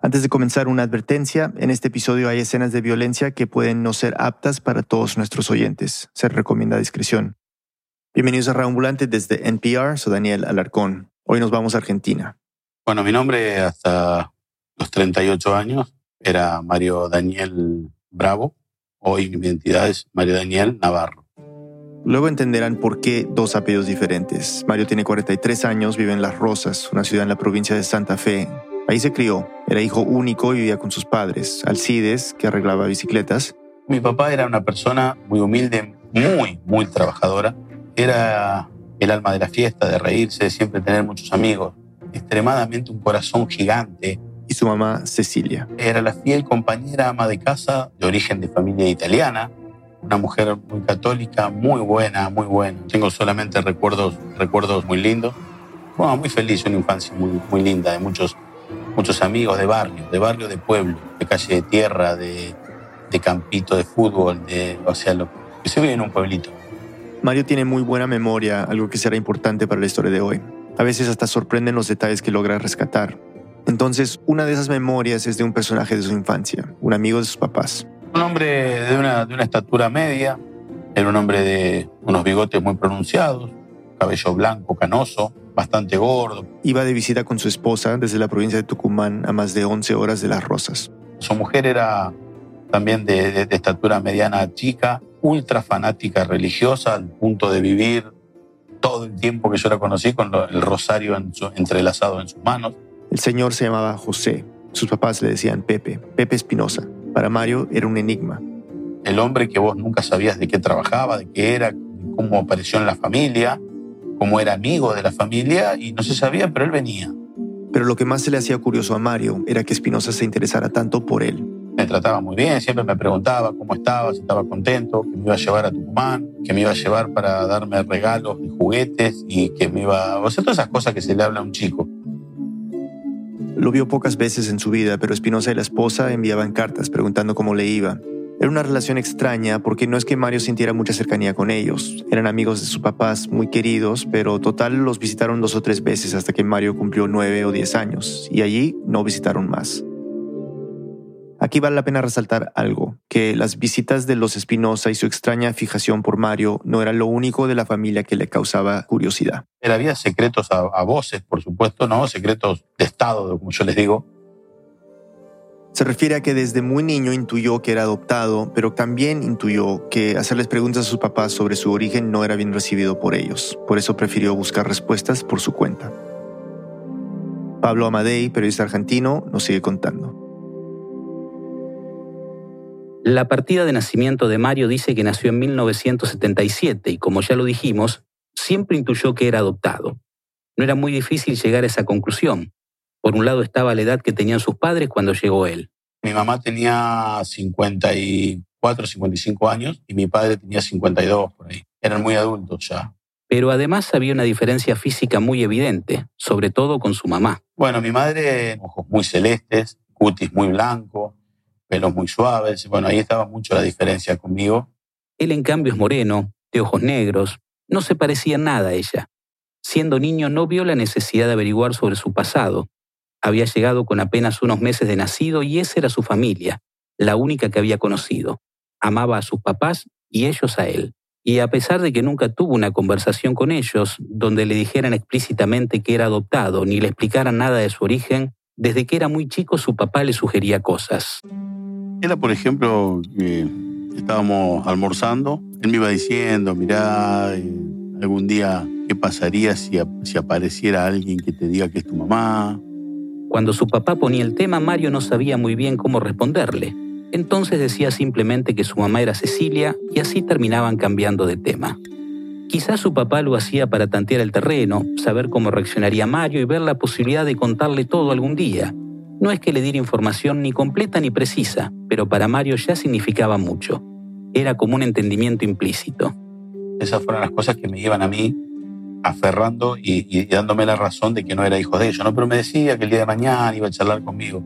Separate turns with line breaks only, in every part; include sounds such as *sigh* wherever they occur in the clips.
Antes de comenzar una advertencia, en este episodio hay escenas de violencia que pueden no ser aptas para todos nuestros oyentes. Se recomienda discreción. Bienvenidos a Reambulante desde NPR, soy Daniel Alarcón. Hoy nos vamos a Argentina.
Bueno, mi nombre hasta los 38 años era Mario Daniel Bravo. Hoy mi identidad es Mario Daniel Navarro.
Luego entenderán por qué dos apellidos diferentes. Mario tiene 43 años, vive en Las Rosas, una ciudad en la provincia de Santa Fe, Ahí se crió. Era hijo único y vivía con sus padres, Alcides, que arreglaba bicicletas.
Mi papá era una persona muy humilde, muy, muy trabajadora. Era el alma de la fiesta, de reírse, de siempre tener muchos amigos. Extremadamente un corazón gigante.
Y su mamá, Cecilia.
Era la fiel compañera ama de casa, de origen de familia italiana. Una mujer muy católica, muy buena, muy buena. Tengo solamente recuerdos, recuerdos muy lindos. Bueno, muy feliz, una infancia muy, muy linda, de muchos muchos amigos de barrio, de barrio de pueblo, de calle de tierra, de, campito de fútbol, de, o sea, lo que se vive en un pueblito.
Mario tiene muy buena memoria, algo que será importante para la historia de hoy. A veces hasta sorprenden los detalles que logra rescatar. Entonces, una de esas memorias es de un personaje de su infancia, un amigo de sus papás.
Un hombre de una, de una estatura media, era un hombre de unos bigotes muy pronunciados, cabello blanco, canoso, bastante gordo.
Iba de visita con su esposa desde la provincia de Tucumán a más de 11 horas de Las Rosas.
Su mujer era también de, estatura mediana chica, ultra fanática religiosa, al punto de vivir todo el tiempo que yo la conocí con el rosario entrelazado en sus manos.
El señor se llamaba José. Sus papás le decían Pepe, Pepe Espinosa. Para Mario era un enigma.
El hombre que vos nunca sabías de qué trabajaba, de qué era, cómo apareció en la familia, como era amigo de la familia y no se sabía, pero él venía.
Pero lo que más se le hacía curioso a Mario era que Espinosa se interesara tanto por él.
Me trataba muy bien, siempre me preguntaba cómo estaba, si estaba contento, que me iba a llevar a Tucumán, que me iba a llevar para darme regalos de juguetes y que me iba... O sea, todas esas cosas que se le habla a un chico.
Lo vio pocas veces en su vida, pero Espinosa y la esposa enviaban cartas preguntando cómo le iba. Era una relación extraña porque no es que Mario sintiera mucha cercanía con ellos. Eran amigos de sus papás muy queridos, pero total los visitaron dos o tres veces hasta que Mario cumplió nueve o diez años y allí no visitaron más. Aquí vale la pena resaltar algo, que las visitas de los Espinosa y su extraña fijación por Mario no era lo único de la familia que le causaba curiosidad.
Había secretos a voces, por supuesto, ¿no? Secretos de Estado, como yo les digo,
se refiere a que desde muy niño intuyó que era adoptado, pero también intuyó que hacerles preguntas a sus papás sobre su origen no era bien recibido por ellos. Por eso prefirió buscar respuestas por su cuenta. Pablo Amadei, periodista argentino, nos sigue contando.
La partida de nacimiento de Mario dice que nació en 1977 y como ya lo dijimos, siempre intuyó que era adoptado. No era muy difícil llegar a esa conclusión. Por un lado estaba la edad que tenían sus padres cuando llegó él.
Mi mamá tenía 54, 55 años y mi padre tenía 52 por ahí. Eran muy adultos ya.
Pero además había una diferencia física muy evidente, sobre todo con su mamá.
Bueno, mi madre, ojos muy celestes, cutis muy blanco, pelos muy suaves. Bueno, ahí estaba mucho la diferencia conmigo.
Él, en cambio, es moreno, de ojos negros. No se parecía nada a ella. Siendo niño no vio la necesidad de averiguar sobre su pasado. Había llegado con apenas unos meses de nacido y esa era su familia, la única que había conocido. Amaba a sus papás y ellos a él. Y a pesar de que nunca tuvo una conversación con ellos donde le dijeran explícitamente que era adoptado ni le explicaran nada de su origen, desde que era muy chico su papá le sugería cosas.
Era, por ejemplo, que estábamos almorzando, él me iba diciendo, mirá, eh, algún día, ¿qué pasaría si, si apareciera alguien que te diga que es tu mamá?
Cuando su papá ponía el tema, Mario no sabía muy bien cómo responderle. Entonces decía simplemente que su mamá era Cecilia y así terminaban cambiando de tema. Quizás su papá lo hacía para tantear el terreno, saber cómo reaccionaría Mario y ver la posibilidad de contarle todo algún día. No es que le diera información ni completa ni precisa, pero para Mario ya significaba mucho. Era como un entendimiento implícito.
Esas fueron las cosas que me llevan a mí aferrando y, dándome la razón de que no era hijo de ellos, ¿no? Pero me decía que el día de mañana iba a charlar conmigo.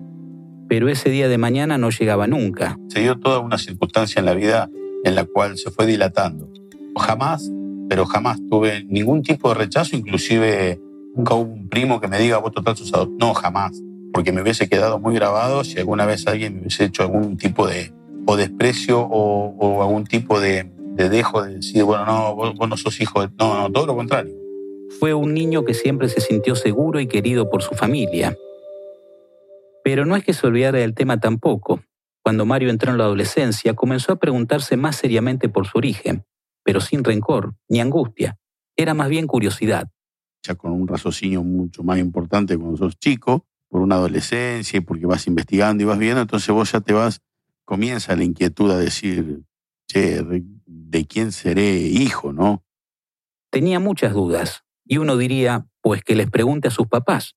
Pero ese día de mañana no llegaba nunca.
Se dio toda una circunstancia en la vida en la cual se fue dilatando. Jamás, pero jamás tuve ningún tipo de rechazo, inclusive nunca hubo un primo que me diga, vos total sus No, jamás. porque me hubiese quedado muy grabado si alguna vez alguien me hubiese hecho algún tipo de o desprecio o, algún tipo de, dejo de decir, bueno, no, vos, no sos hijo de... No, no, todo lo contrario.
Fue un niño que siempre se sintió seguro y querido por su familia. Pero no es que se olvidara del tema tampoco. Cuando Mario entró en la adolescencia, comenzó a preguntarse más seriamente por su origen, pero sin rencor ni angustia. Era más bien curiosidad.
Ya con un raciocinio mucho más importante cuando sos chico, por una adolescencia y porque vas investigando y vas viendo, entonces vos ya te vas, comienza la inquietud a decir, che, ¿de quién seré hijo, no?
Tenía muchas dudas, y uno diría, pues que les pregunte a sus papás,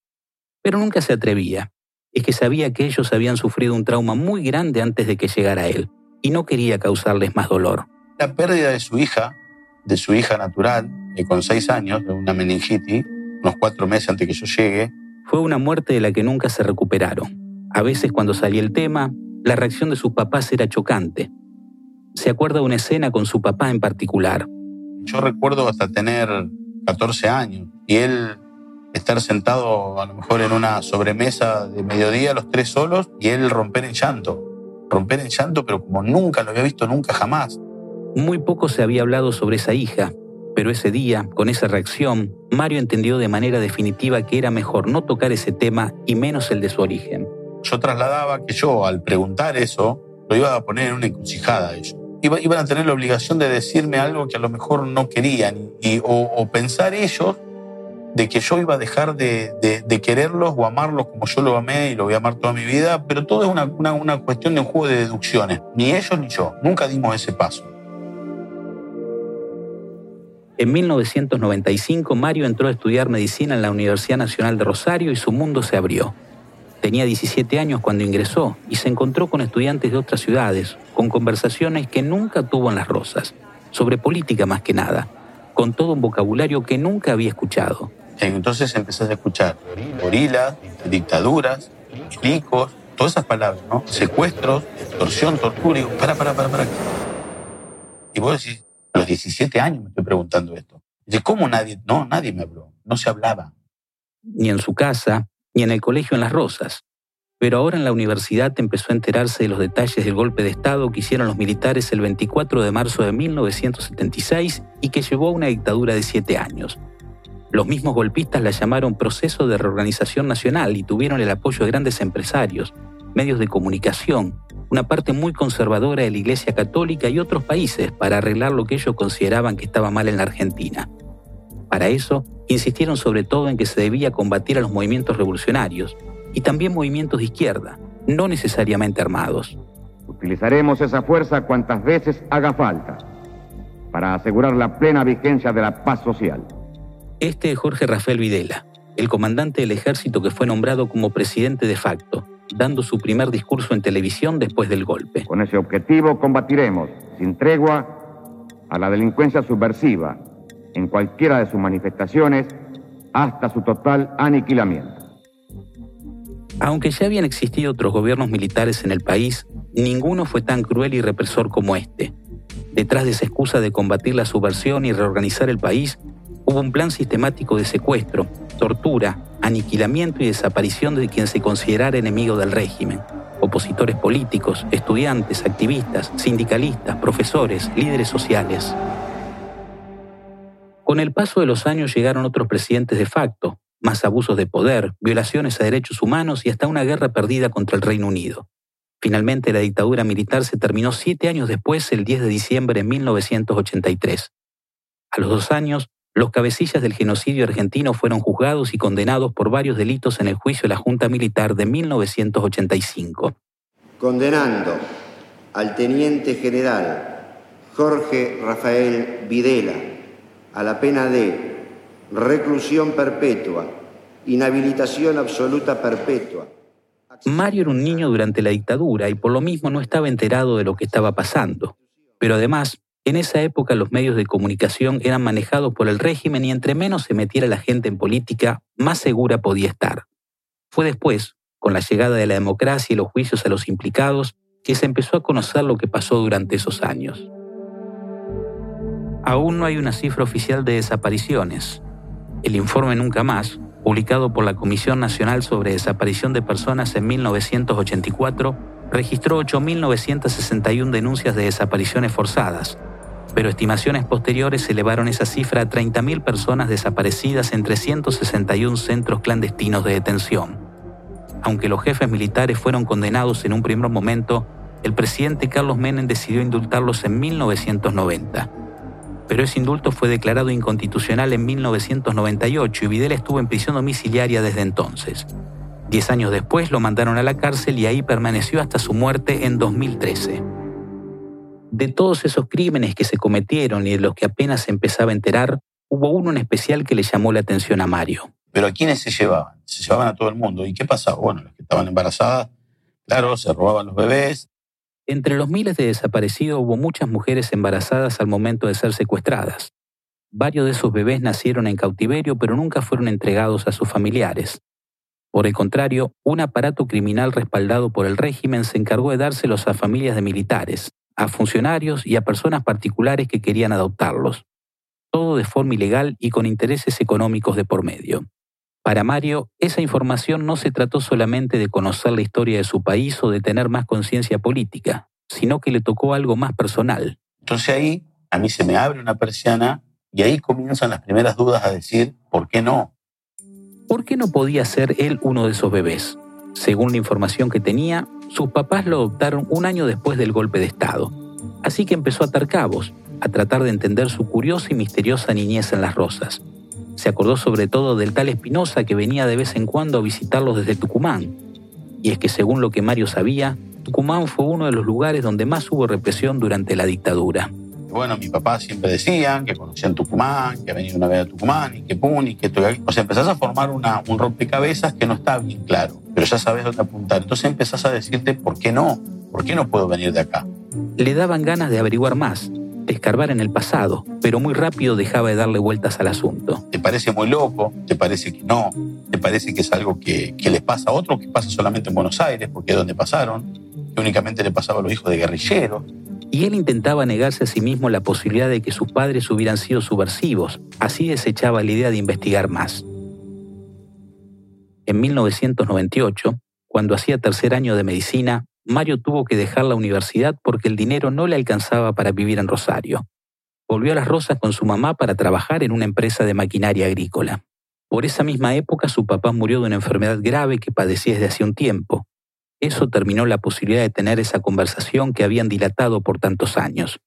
pero nunca se atrevía. Es que sabía que ellos habían sufrido un trauma muy grande antes de que llegara él, y no quería causarles más dolor.
La pérdida de su hija, de su hija natural, con seis años, de una meningitis, unos cuatro meses antes que yo llegue,
fue una muerte de la que nunca se recuperaron. A veces cuando salía el tema, la reacción de sus papás era chocante. Se acuerda de una escena con su papá en particular.
Yo recuerdo hasta tener 14 años y él estar sentado a lo mejor en una sobremesa de mediodía, los tres solos, y él romper en llanto. Romper en llanto, pero como nunca lo había visto, nunca jamás.
Muy poco se había hablado sobre esa hija, pero ese día, con esa reacción, Mario entendió de manera definitiva que era mejor no tocar ese tema y menos el de su origen.
Yo trasladaba que yo, al preguntar eso, lo iba a poner en una encrucijada a ellos. Iban a tener la obligación de decirme algo que a lo mejor no querían y, o, pensar ellos de que yo iba a dejar de, quererlos o amarlos como yo lo amé y lo voy a amar toda mi vida, pero todo es una, una cuestión de un juego de deducciones. Ni ellos ni yo, nunca dimos ese paso.
En 1995 Mario entró a estudiar medicina en la Universidad Nacional de Rosario y su mundo se abrió. Tenía 17 años cuando ingresó y se encontró con estudiantes de otras ciudades, con conversaciones que nunca tuvo en las Rosas, sobre política más que nada, con todo un vocabulario que nunca había escuchado.
Entonces empezó a escuchar gorilas, dictaduras, ricos, todas esas palabras, ¿no? Secuestros, extorsión, tortura. Y para, para, para, para. Y vos decís, a los 17 años me estoy preguntando esto. ¿De cómo nadie? No, nadie me habló. No se hablaba.
Ni en su casa, ni en el colegio en Las Rosas. Pero ahora en la universidad empezó a enterarse de los detalles del golpe de Estado que hicieron los militares el 24 de marzo de 1976 y que llevó a una dictadura de siete años. Los mismos golpistas la llamaron proceso de reorganización nacional y tuvieron el apoyo de grandes empresarios, medios de comunicación, una parte muy conservadora de la Iglesia Católica y otros países para arreglar lo que ellos consideraban que estaba mal en la Argentina. Para eso, insistieron sobre todo en que se debía combatir a los movimientos revolucionarios y también movimientos de izquierda, no necesariamente armados.
Utilizaremos esa fuerza cuantas veces haga falta para asegurar la plena vigencia de la paz social.
Este es Jorge Rafael Videla, el comandante del ejército que fue nombrado como presidente de facto dando su primer discurso en televisión después del golpe.
Con ese objetivo combatiremos, sin tregua, a la delincuencia subversiva en cualquiera de sus manifestaciones hasta su total aniquilamiento.
Aunque ya habían existido otros gobiernos militares en el país, ninguno fue tan cruel y represor como este. Detrás de esa excusa de combatir la subversión y reorganizar el país, hubo un plan sistemático de secuestro, tortura, aniquilamiento y desaparición de quien se considerara enemigo del régimen. Opositores políticos, estudiantes, activistas, sindicalistas, profesores, líderes sociales. Con el paso de los años llegaron otros presidentes de facto, más abusos de poder, violaciones a derechos humanos y hasta una guerra perdida contra el Reino Unido. Finalmente, la dictadura militar se terminó siete años después, el 10 de diciembre de 1983. A los dos años, los cabecillas del genocidio argentino fueron juzgados y condenados por varios delitos en el juicio de la Junta Militar de 1985.
Condenando al teniente general Jorge Rafael Videla a la pena de reclusión perpetua, inhabilitación absoluta perpetua.
Mario era un niño durante la dictadura y por lo mismo no estaba enterado de lo que estaba pasando. Pero además en esa época los medios de comunicación eran manejados por el régimen y entre menos se metiera la gente en política, más segura podía estar. Fue después, con la llegada de la democracia y los juicios a los implicados, que se empezó a conocer lo que pasó durante esos años. Aún no hay una cifra oficial de desapariciones. El informe Nunca Más, publicado por la Comisión Nacional sobre Desaparición de Personas en 1984, registró 8.961 denuncias de desapariciones forzadas, pero estimaciones posteriores elevaron esa cifra a 30.000 personas desaparecidas en 361 centros clandestinos de detención. Aunque los jefes militares fueron condenados en un primer momento, el presidente Carlos Menem decidió indultarlos en 1990. Pero ese indulto fue declarado inconstitucional en 1998 y Videla estuvo en prisión domiciliaria desde entonces. Diez años después lo mandaron a la cárcel y ahí permaneció hasta su muerte en 2013. De todos esos crímenes que se cometieron y de los que apenas se empezaba a enterar, hubo uno en especial que le llamó la atención a Mario.
Pero ¿a quiénes se llevaban? Se llevaban a todo el mundo. ¿Y qué pasaba? Bueno, las que estaban embarazadas, claro, se robaban los bebés,
entre los miles de desaparecidos hubo muchas mujeres embarazadas al momento de ser secuestradas. Varios de esos bebés nacieron en cautiverio pero nunca fueron entregados a sus familiares. Por el contrario, un aparato criminal respaldado por el régimen se encargó de dárselos a familias de militares, a funcionarios y a personas particulares que querían adoptarlos. Todo de forma ilegal y con intereses económicos de por medio. Para Mario, esa información no se trató solamente de conocer la historia de su país o de tener más conciencia política, sino que le tocó algo más personal.
Entonces ahí a mí se me abre una persiana y ahí comienzan las primeras dudas a decir, ¿por qué no?
¿Por qué no podía ser él uno de esos bebés? Según la información que tenía, sus papás lo adoptaron un año después del golpe de Estado. Así que empezó a atar cabos, a tratar de entender su curiosa y misteriosa niñez en las rosas. Se acordó sobre todo del tal Espinosa que venía de vez en cuando a visitarlos desde Tucumán. Y es que según lo que Mario sabía, Tucumán fue uno de los lugares donde más hubo represión durante la dictadura.
Bueno, mi papá siempre decían que conocían Tucumán, que venía una vez a Tucumán y que pum y que todo. O sea, empezás a formar una, un rompecabezas que no está bien claro, pero ya sabes dónde apuntar. Entonces empezás a decirte, ¿por qué no? ¿Por qué no puedo venir de acá?
Le daban ganas de averiguar más, escarbar en el pasado, pero muy rápido dejaba de darle vueltas al asunto.
¿Te parece muy loco? ¿Te parece que no? ¿Te parece que es algo que, les pasa a otros, que pasa solamente en Buenos Aires, porque es donde pasaron? Que únicamente le pasaba a los hijos de guerrilleros.
Y él intentaba negarse a sí mismo la posibilidad de que sus padres hubieran sido subversivos. Así desechaba la idea de investigar más. En 1998, cuando hacía tercer año de medicina, Mario tuvo que dejar la universidad porque el dinero no le alcanzaba para vivir en Rosario. Volvió a Las Rosas con su mamá para trabajar en una empresa de maquinaria agrícola. Por esa misma época su papá murió de una enfermedad grave que padecía desde hace un tiempo. Eso terminó la posibilidad de tener esa conversación que habían dilatado por tantos años.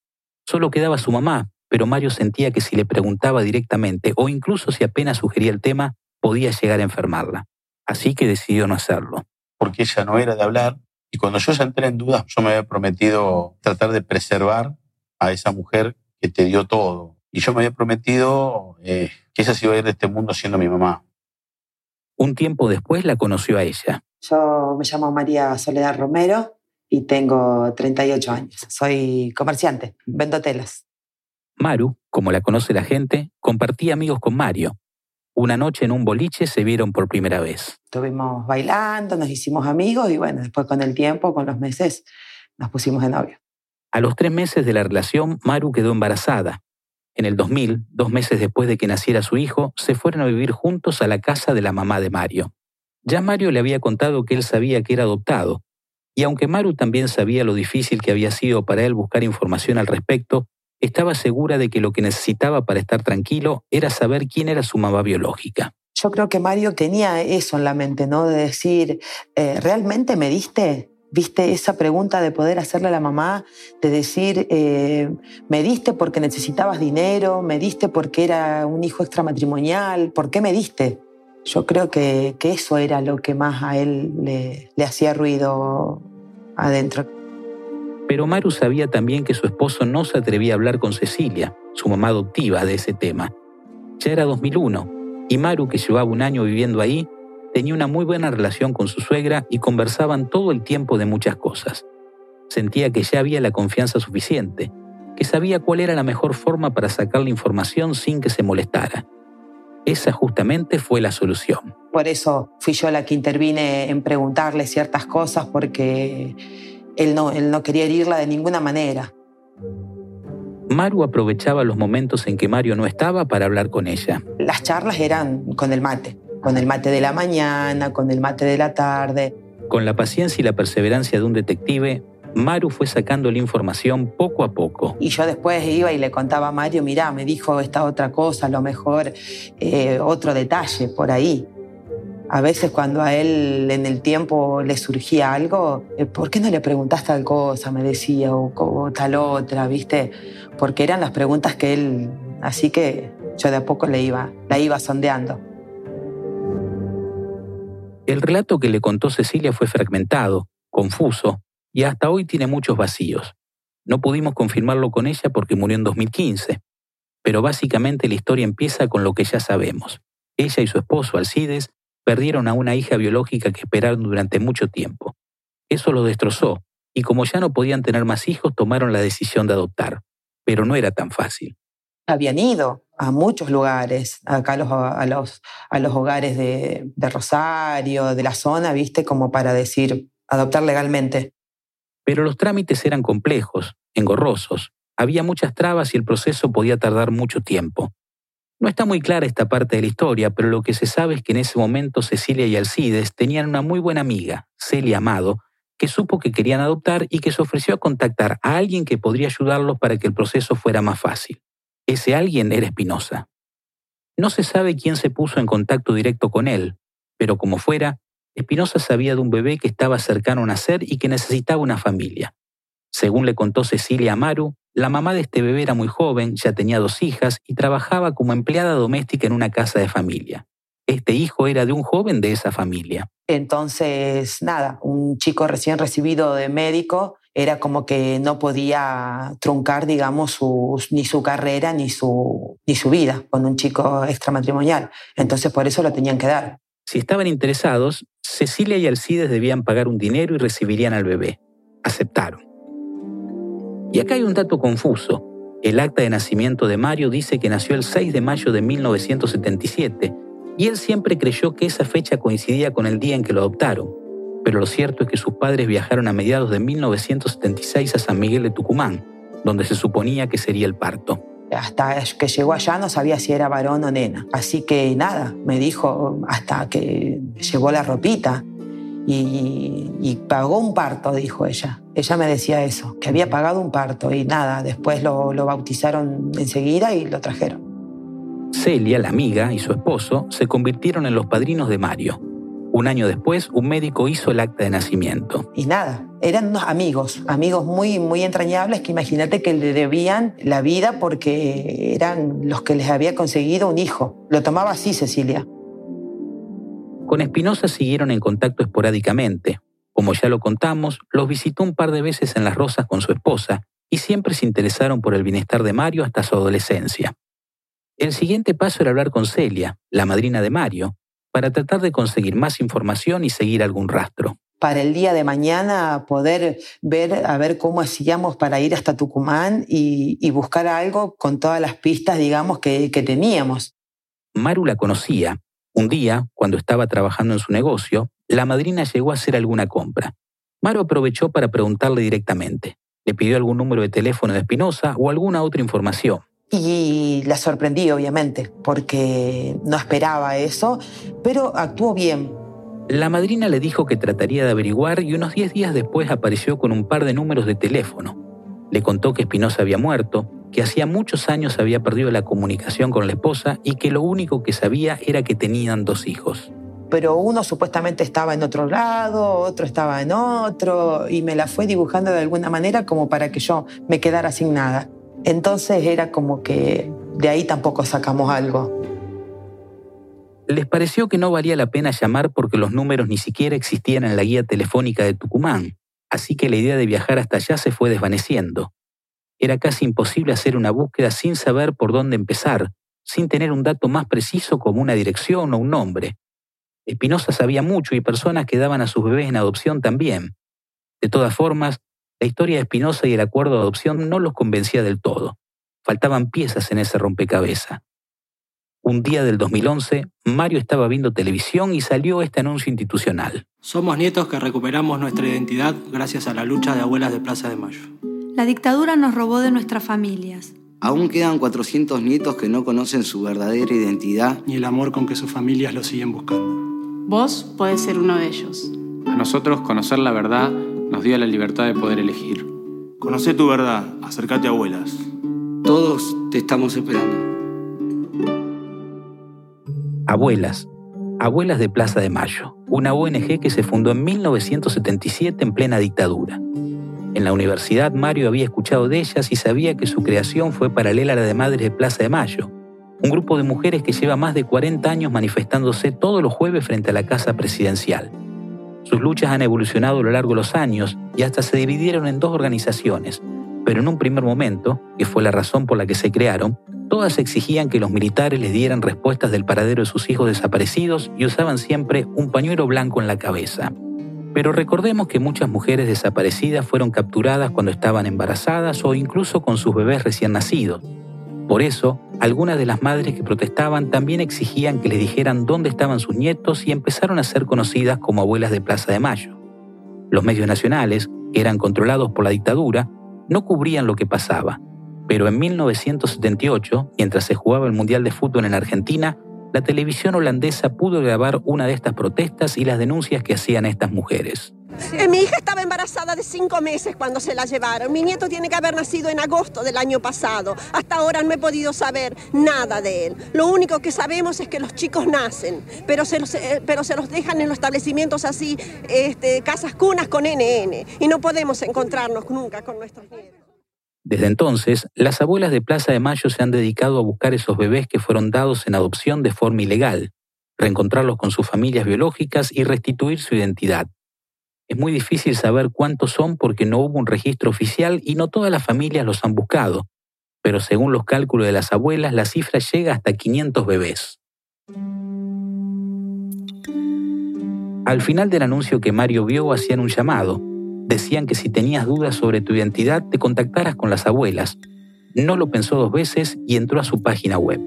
Solo quedaba su mamá, pero Mario sentía que si le preguntaba directamente o incluso si apenas sugería el tema, podía llegar a enfermarla. Así que decidió no hacerlo.
Porque ella no era de hablar, y cuando yo ya entré en dudas, yo me había prometido tratar de preservar a esa mujer que te dio todo. Y yo me había prometido eh, que ella se iba a ir de este mundo siendo mi mamá.
Un tiempo después la conoció a ella.
Yo me llamo María Soledad Romero y tengo 38 años. Soy comerciante, vendo telas.
Maru, como la conoce la gente, compartía amigos con Mario una noche en un boliche se vieron por primera vez.
Estuvimos bailando, nos hicimos amigos y bueno, después con el tiempo, con los meses, nos pusimos de novio.
A los tres meses de la relación, Maru quedó embarazada. En el 2000, dos meses después de que naciera su hijo, se fueron a vivir juntos a la casa de la mamá de Mario. Ya Mario le había contado que él sabía que era adoptado, y aunque Maru también sabía lo difícil que había sido para él buscar información al respecto, estaba segura de que lo que necesitaba para estar tranquilo era saber quién era su mamá biológica.
Yo creo que Mario tenía eso en la mente, ¿no? De decir, eh, ¿realmente me diste? ¿Viste esa pregunta de poder hacerle a la mamá? De decir, eh, ¿me diste porque necesitabas dinero? ¿Me diste porque era un hijo extramatrimonial? ¿Por qué me diste? Yo creo que, eso era lo que más a él le hacía ruido adentro.
Pero Maru sabía también que su esposo no se atrevía a hablar con Cecilia, su mamá adoptiva, de ese tema. Ya era 2001 y Maru, que llevaba un año viviendo ahí, tenía una muy buena relación con su suegra y conversaban todo el tiempo de muchas cosas. Sentía que ya había la confianza suficiente, que sabía cuál era la mejor forma para sacar la información sin que se molestara. Esa justamente fue la solución.
Por eso fui yo la que intervine en preguntarle ciertas cosas porque él no, él no quería herirla de ninguna manera.
Maru aprovechaba los momentos en que Mario no estaba para hablar con ella.
Las charlas eran con el mate. con el mate de la mañana, con el mate de la tarde.
Con la paciencia y la perseverancia de un detective, Maru fue sacando la información poco a poco.
Y yo después iba y le contaba a Mario, mirá, me dijo esta otra cosa, a lo mejor eh, otro detalle por ahí. A veces cuando a él en el tiempo le surgía algo, eh, ¿por qué no le preguntas tal cosa? Me decía, o, tal otra, ¿viste? Porque eran las preguntas que él, así que yo de a poco le iba, la iba sondeando.
El relato que le contó Cecilia fue fragmentado, confuso, y hasta hoy tiene muchos vacíos. No pudimos confirmarlo con ella porque murió en 2015, pero básicamente la historia empieza con lo que ya sabemos. Ella y su esposo, Alcides, perdieron a una hija biológica que esperaron durante mucho tiempo. Eso lo destrozó, y como ya no podían tener más hijos, tomaron la decisión de adoptar. Pero no era tan fácil.
Habían ido a muchos lugares, acá a los, a los, a los hogares de, de Rosario, de la zona, viste, como para decir, adoptar legalmente.
Pero los trámites eran complejos, engorrosos, había muchas trabas y el proceso podía tardar mucho tiempo. No está muy clara esta parte de la historia, pero lo que se sabe es que en ese momento Cecilia y Alcides tenían una muy buena amiga, Celia Amado, que supo que querían adoptar y que se ofreció a contactar a alguien que podría ayudarlos para que el proceso fuera más fácil. Ese alguien era Espinosa. No se sabe quién se puso en contacto directo con él, pero como fuera, Espinosa sabía de un bebé que estaba cercano a nacer y que necesitaba una familia. Según le contó Cecilia Amaru, la mamá de este bebé era muy joven, ya tenía dos hijas y trabajaba como empleada doméstica en una casa de familia. Este hijo era de un joven de esa familia.
Entonces, nada, un chico recién recibido de médico era como que no podía truncar, digamos, ni su carrera ni su, ni su vida con un chico extramatrimonial. Entonces, por eso lo tenían que dar.
Si estaban interesados, Cecilia y Alcides debían pagar un dinero y recibirían al bebé. Aceptaron. Y acá hay un dato confuso. El acta de nacimiento de Mario dice que nació el 6 de mayo de 1977 y él siempre creyó que esa fecha coincidía con el día en que lo adoptaron. Pero lo cierto es que sus padres viajaron a mediados de 1976 a San Miguel de Tucumán, donde se suponía que sería el parto.
Hasta que llegó allá no sabía si era varón o nena. Así que nada, me dijo hasta que llevó la ropita y, pagó un parto, dijo ella. Ella me decía eso, que había pagado un parto y nada, después lo, lo bautizaron enseguida y lo trajeron.
Celia, la amiga, y su esposo se convirtieron en los padrinos de Mario. Un año después, un médico hizo el acta de nacimiento.
Y nada, eran unos amigos, amigos muy, muy entrañables que imagínate que le debían la vida porque eran los que les había conseguido un hijo. Lo tomaba así Cecilia.
Con Espinosa siguieron en contacto esporádicamente. Como ya lo contamos, los visitó un par de veces en Las Rosas con su esposa y siempre se interesaron por el bienestar de Mario hasta su adolescencia. El siguiente paso era hablar con Celia, la madrina de Mario, para tratar de conseguir más información y seguir algún rastro.
Para el día de mañana poder ver a ver cómo hacíamos para ir hasta Tucumán y, buscar algo con todas las pistas, digamos, que, que teníamos.
Maru la conocía un día, cuando estaba trabajando en su negocio, la madrina llegó a hacer alguna compra. Maro aprovechó para preguntarle directamente. Le pidió algún número de teléfono de Espinosa o alguna otra información.
Y la sorprendí, obviamente, porque no esperaba eso, pero actuó bien.
La madrina le dijo que trataría de averiguar y unos 10 días después apareció con un par de números de teléfono. Le contó que Espinosa había muerto, que hacía muchos años había perdido la comunicación con la esposa y que lo único que sabía era que tenían dos hijos.
Pero uno supuestamente estaba en otro lado, otro estaba en otro, y me la fue dibujando de alguna manera como para que yo me quedara sin nada. Entonces era como que de ahí tampoco sacamos algo.
Les pareció que no valía la pena llamar porque los números ni siquiera existían en la guía telefónica de Tucumán, así que la idea de viajar hasta allá se fue desvaneciendo. Era casi imposible hacer una búsqueda sin saber por dónde empezar, sin tener un dato más preciso como una dirección o un nombre. Espinosa sabía mucho y personas que daban a sus bebés en adopción también. De todas formas, la historia de Espinosa y el acuerdo de adopción no los convencía del todo. Faltaban piezas en ese rompecabezas. Un día del 2011, Mario estaba viendo televisión y salió este anuncio institucional.
Somos nietos que recuperamos nuestra identidad gracias a la lucha de abuelas de Plaza de Mayo.
La dictadura nos robó de nuestras familias. Aún quedan 400 nietos que no conocen su verdadera identidad.
Ni el amor con que sus familias lo siguen buscando.
Vos podés ser uno de ellos.
A nosotros conocer la verdad nos dio la libertad de poder elegir.
Conoce tu verdad, acércate a abuelas.
Todos te estamos esperando.
Abuelas. Abuelas de Plaza de Mayo, una ONG que se fundó en 1977 en plena dictadura. En la universidad Mario había escuchado de ellas y sabía que su creación fue paralela a la de Madres de Plaza de Mayo, un grupo de mujeres que lleva más de 40 años manifestándose todos los jueves frente a la Casa Presidencial. Sus luchas han evolucionado a lo largo de los años y hasta se dividieron en dos organizaciones, pero en un primer momento, que fue la razón por la que se crearon, todas exigían que los militares les dieran respuestas del paradero de sus hijos desaparecidos y usaban siempre un pañuelo blanco en la cabeza. Pero recordemos que muchas mujeres desaparecidas fueron capturadas cuando estaban embarazadas o incluso con sus bebés recién nacidos. Por eso, algunas de las madres que protestaban también exigían que les dijeran dónde estaban sus nietos y empezaron a ser conocidas como abuelas de Plaza de Mayo. Los medios nacionales, que eran controlados por la dictadura, no cubrían lo que pasaba, pero en 1978, mientras se jugaba el Mundial de Fútbol en Argentina, la televisión holandesa pudo grabar una de estas protestas y las denuncias que hacían estas mujeres.
Eh, mi hija estaba embarazada de cinco meses cuando se la llevaron. Mi nieto tiene que haber nacido en agosto del año pasado. Hasta ahora no he podido saber nada de él. Lo único que sabemos es que los chicos nacen, pero se los, eh, pero se los dejan en los establecimientos así, este, casas cunas con NN. Y no podemos encontrarnos nunca con nuestros nietos.
Desde entonces, las abuelas de Plaza de Mayo se han dedicado a buscar esos bebés que fueron dados en adopción de forma ilegal, reencontrarlos con sus familias biológicas y restituir su identidad. Es muy difícil saber cuántos son porque no hubo un registro oficial y no todas las familias los han buscado, pero según los cálculos de las abuelas la cifra llega hasta 500 bebés. Al final del anuncio que Mario vio hacían un llamado, decían que si tenías dudas sobre tu identidad te contactaras con las abuelas. No lo pensó dos veces y entró a su página web.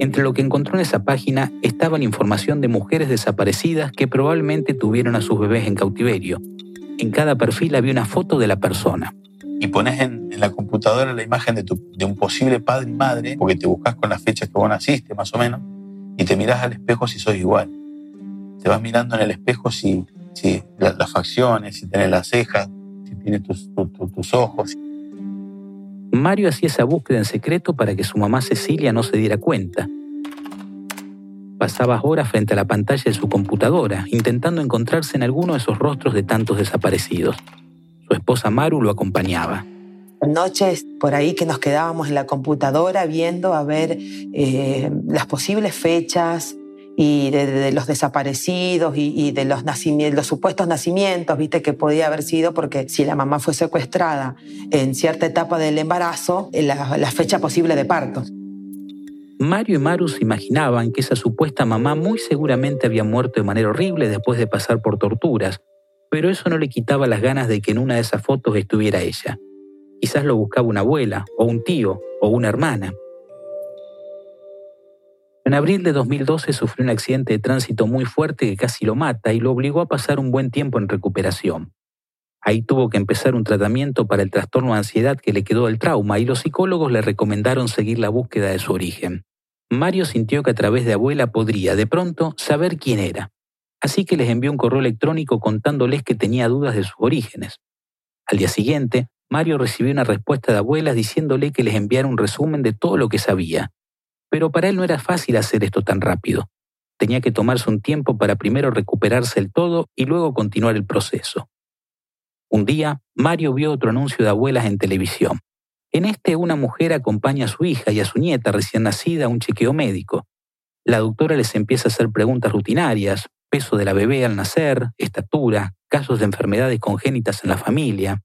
Entre lo que encontró en esa página estaba la información de mujeres desaparecidas que probablemente tuvieron a sus bebés en cautiverio. En cada perfil había una foto de la persona.
Y pones en, la computadora la imagen de, de un posible padre y madre, porque te buscas con las fechas que vos naciste, más o menos, y te miras al espejo si sos igual. Te vas mirando en el espejo si, si las facciones, si tienes las cejas, si tienes tus, tus ojos.
Mario hacía esa búsqueda en secreto para que su mamá Cecilia no se diera cuenta. Pasaba horas frente a la pantalla de su computadora, intentando encontrarse en alguno de esos rostros de tantos desaparecidos. Su esposa Maru lo acompañaba.
Noches por ahí que nos quedábamos en la computadora viendo a ver eh, las posibles fechas, y de, los desaparecidos y, de los, supuestos nacimientos, viste que podía haber sido porque si la mamá fue secuestrada en cierta etapa del embarazo, la, la fecha posible de parto.
Mario y Maru se imaginaban que esa supuesta mamá muy seguramente había muerto de manera horrible después de pasar por torturas, pero eso no le quitaba las ganas de que en una de esas fotos estuviera ella. Quizás lo buscaba una abuela, o un tío, o una hermana. En abril de 2012 sufrió un accidente de tránsito muy fuerte que casi lo mata y lo obligó a pasar un buen tiempo en recuperación. Ahí tuvo que empezar un tratamiento para el trastorno de ansiedad que le quedó del trauma y los psicólogos le recomendaron seguir la búsqueda de su origen. Mario sintió que a través de abuela podría, de pronto, saber quién era. Así que les envió un correo electrónico contándoles que tenía dudas de sus orígenes. Al día siguiente, Mario recibió una respuesta de abuelas diciéndole que les enviara un resumen de todo lo que sabía, pero para él no era fácil hacer esto tan rápido. Tenía que tomarse un tiempo para primero recuperarse el todo y luego continuar el proceso. Un día, Mario vio otro anuncio de abuelas en televisión. En este, una mujer acompaña a su hija y a su nieta recién nacida a un chequeo médico. La doctora les empieza a hacer preguntas rutinarias, peso de la bebé al nacer, estatura, casos de enfermedades congénitas en la familia.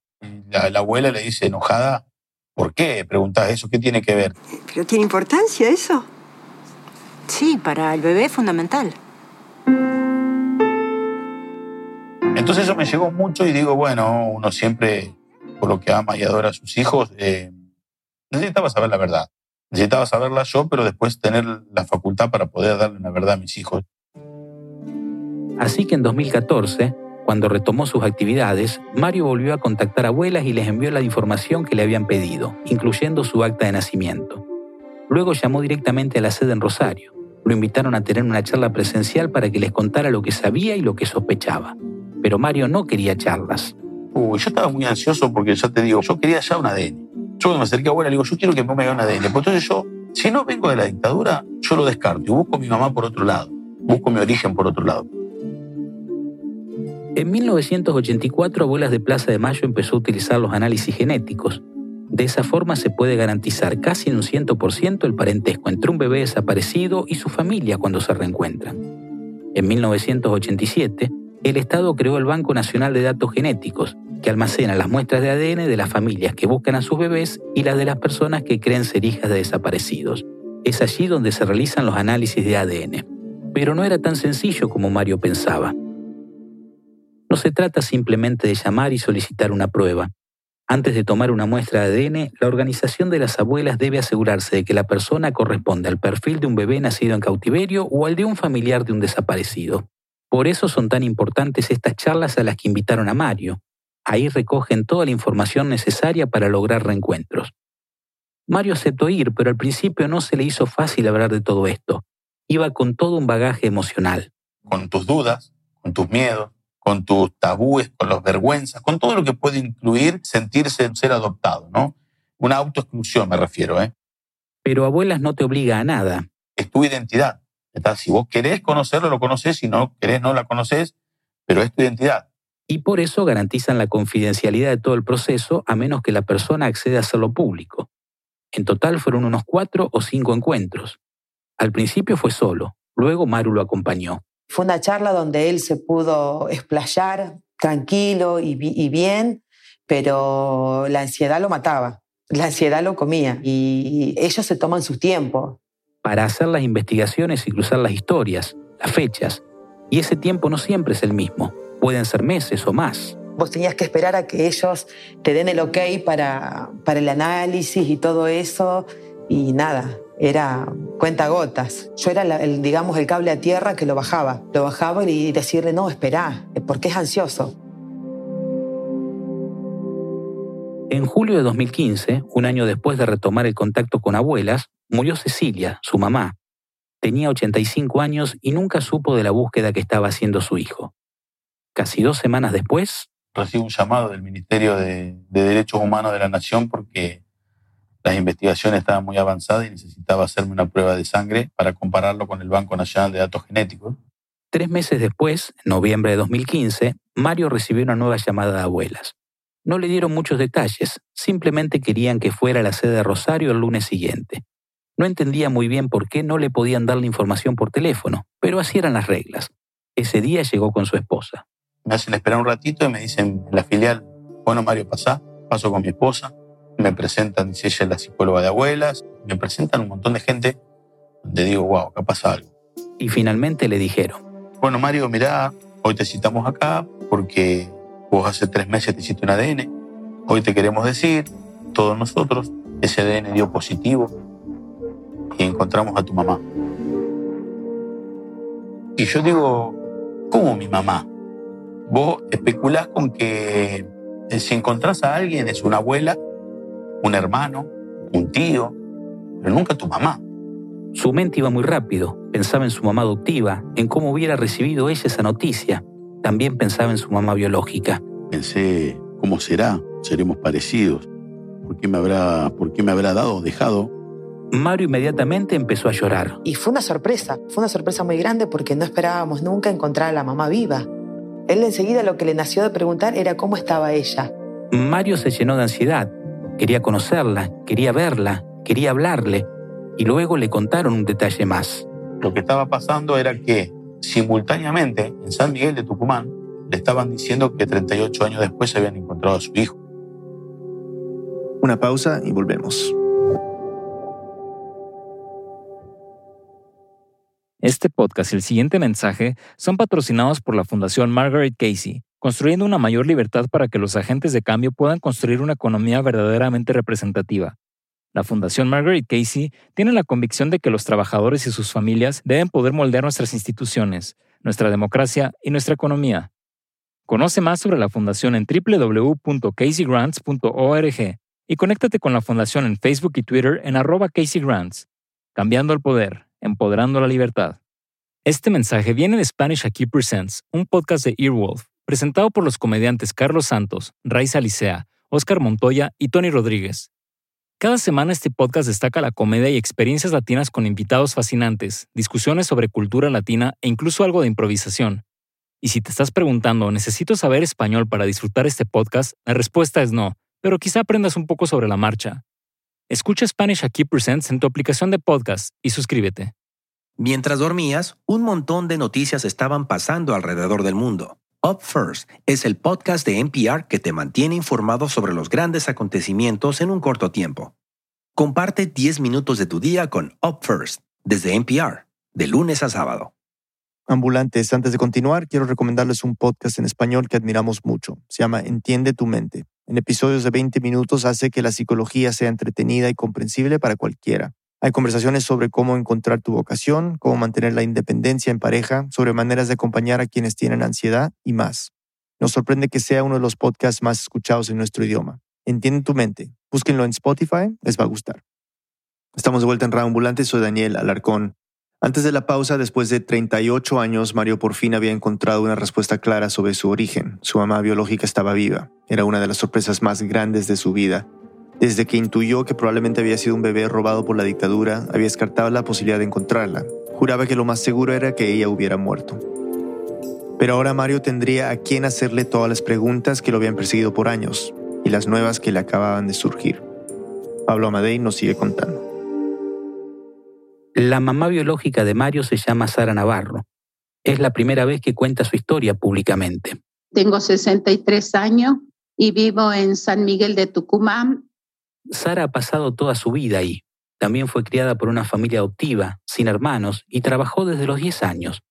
La, la abuela le dice enojada, ¿Por qué preguntas eso? ¿Qué tiene que ver?
¿Pero tiene importancia eso?
Sí, para el bebé es fundamental.
Entonces eso me llegó mucho y digo, bueno, uno siempre, por lo que ama y adora a sus hijos, eh, necesitaba saber la verdad. Necesitaba saberla yo, pero después tener la facultad para poder darle una verdad a mis hijos.
Así que en 2014 Cuando retomó sus actividades, Mario volvió a contactar abuelas y les envió la información que le habían pedido, incluyendo su acta de nacimiento. Luego llamó directamente a la sede en Rosario. Lo invitaron a tener una charla presencial para que les contara lo que sabía y lo que sospechaba. Pero Mario no quería charlas.
Uy, yo estaba muy ansioso porque ya te digo, yo quería ya un ADN. Yo me acerqué a abuela le digo, yo quiero que me haga un ADN. Pues entonces yo, si no vengo de la dictadura, yo lo descarto y busco a mi mamá por otro lado. Busco mi origen por otro lado.
En 1984, Abuelas de Plaza de Mayo empezó a utilizar los análisis genéticos. De esa forma se puede garantizar casi en un 100% el parentesco entre un bebé desaparecido y su familia cuando se reencuentran. En 1987, el Estado creó el Banco Nacional de Datos Genéticos, que almacena las muestras de ADN de las familias que buscan a sus bebés y las de las personas que creen ser hijas de desaparecidos. Es allí donde se realizan los análisis de ADN. Pero no era tan sencillo como Mario pensaba. No se trata simplemente de llamar y solicitar una prueba. Antes de tomar una muestra de ADN, la organización de las abuelas debe asegurarse de que la persona corresponde al perfil de un bebé nacido en cautiverio o al de un familiar de un desaparecido. Por eso son tan importantes estas charlas a las que invitaron a Mario. Ahí recogen toda la información necesaria para lograr reencuentros. Mario aceptó ir, pero al principio no se le hizo fácil hablar de todo esto. Iba con todo un bagaje emocional.
Con tus dudas, con tus miedos, con tus tabúes, con las vergüenzas, con todo lo que puede incluir sentirse ser adoptado, ¿no? Una autoexclusión me refiero, ¿eh?
Pero abuelas no te obliga a nada.
Es tu identidad. Si vos querés conocerlo, lo conoces, si no querés, no la conoces, pero es tu identidad.
Y por eso garantizan la confidencialidad de todo el proceso a menos que la persona acceda a hacerlo público. En total fueron unos cuatro o cinco encuentros. Al principio fue solo, luego Maru lo acompañó.
Fue una charla donde él se pudo explayar tranquilo y, bien, pero la ansiedad lo mataba, la ansiedad lo comía y ellos se toman su tiempo.
Para hacer las investigaciones y cruzar las historias, las fechas, y ese tiempo no siempre es el mismo, pueden ser meses o más.
Vos tenías que esperar a que ellos te den el ok para, para el análisis y todo eso, y nada, era cuenta gotas. Yo era, el, digamos, el cable a tierra que lo bajaba. Lo bajaba y decirle, no, espera, porque es ansioso.
En julio de 2015, un año después de retomar el contacto con abuelas, murió Cecilia, su mamá. Tenía 85 años y nunca supo de la búsqueda que estaba haciendo su hijo. Casi dos semanas después...
Recibo un llamado del Ministerio de, de Derechos Humanos de la Nación porque las investigaciones estaban muy avanzadas y necesitaba hacerme una prueba de sangre para compararlo con el Banco Nacional de Datos Genéticos.
Tres meses después, en noviembre de 2015, Mario recibió una nueva llamada de abuelas. No le dieron muchos detalles, simplemente querían que fuera a la sede de Rosario el lunes siguiente. No entendía muy bien por qué no le podían dar la información por teléfono, pero así eran las reglas. Ese día llegó con su esposa.
Me hacen esperar un ratito y me dicen en la filial, bueno Mario, pasá, paso con mi esposa me presentan, dice ella, la psicóloga de abuelas, me presentan un montón de gente donde digo, wow, acá pasa algo.
Y finalmente le dijeron,
bueno, Mario, mirá, hoy te citamos acá porque vos hace tres meses te hiciste un ADN, hoy te queremos decir, todos nosotros, ese ADN dio positivo y encontramos a tu mamá. Y yo digo, ¿cómo mi mamá? Vos especulás con que si encontrás a alguien es una abuela un hermano, un tío, pero nunca tu mamá.
Su mente iba muy rápido. Pensaba en su mamá adoptiva, en cómo hubiera recibido ella esa noticia. También pensaba en su mamá biológica.
Pensé, ¿cómo será? ¿Seremos parecidos? ¿Por qué me habrá, por qué me habrá dado o dejado?
Mario inmediatamente empezó a llorar.
Y fue una sorpresa, fue una sorpresa muy grande porque no esperábamos nunca encontrar a la mamá viva. Él enseguida lo que le nació de preguntar era cómo estaba ella.
Mario se llenó de ansiedad. Quería conocerla, quería verla, quería hablarle, y luego le contaron un detalle más.
Lo que estaba pasando era que simultáneamente en San Miguel de Tucumán le estaban diciendo que 38 años después se habían encontrado a su hijo.
Una pausa y volvemos.
Este podcast y el siguiente mensaje son patrocinados por la Fundación Margaret Casey construyendo una mayor libertad para que los agentes de cambio puedan construir una economía verdaderamente representativa. La Fundación Margaret Casey tiene la convicción de que los trabajadores y sus familias deben poder moldear nuestras instituciones, nuestra democracia y nuestra economía. Conoce más sobre la Fundación en www.caseygrants.org y conéctate con la Fundación en Facebook y Twitter en arroba caseygrants. Cambiando el poder, empoderando la libertad. Este mensaje viene de Spanish Aquí Presents, un podcast de Earwolf, presentado por los comediantes Carlos Santos, Raiza Licea, Oscar Montoya y Tony Rodríguez. Cada semana este podcast destaca la comedia y experiencias latinas con invitados fascinantes, discusiones sobre cultura latina e incluso algo de improvisación. Y si te estás preguntando, ¿necesito saber español para disfrutar este podcast? La respuesta es no, pero quizá aprendas un poco sobre la marcha. Escucha Spanish Aquí Presents en tu aplicación de podcast y suscríbete.
Mientras dormías, un montón de noticias estaban pasando alrededor del mundo. Up First es el podcast de NPR que te mantiene informado sobre los grandes acontecimientos en un corto tiempo. Comparte 10 minutos de tu día con Up First desde NPR, de lunes a sábado.
Ambulantes, antes de continuar, quiero recomendarles un podcast en español que admiramos mucho. Se llama Entiende tu mente. En episodios de 20 minutos hace que la psicología sea entretenida y comprensible para cualquiera. Hay conversaciones sobre cómo encontrar tu vocación, cómo mantener la independencia en pareja, sobre maneras de acompañar a quienes tienen ansiedad y más. Nos sorprende que sea uno de los podcasts más escuchados en nuestro idioma. Entiende tu mente. Búsquenlo en Spotify, les va a gustar. Estamos de vuelta en Radio Ambulante, soy Daniel Alarcón. Antes de la pausa, después de 38 años, Mario por fin había encontrado una respuesta clara sobre su origen. Su mamá biológica estaba viva. Era una de las sorpresas más grandes de su vida. Desde que intuyó que probablemente había sido un bebé robado por la dictadura, había descartado la posibilidad de encontrarla. Juraba que lo más seguro era que ella hubiera muerto. Pero ahora Mario tendría a quien hacerle todas las preguntas que lo habían perseguido por años y las nuevas que le acababan de surgir. Pablo Amadei nos sigue contando.
La mamá biológica de Mario se llama Sara Navarro. Es la primera vez que cuenta su historia públicamente.
Tengo 63 años y vivo en San Miguel de Tucumán.
Sara ha pasado toda su vida ahí. También fue criada por una familia adoptiva, sin hermanos, y trabajó desde los 10 años.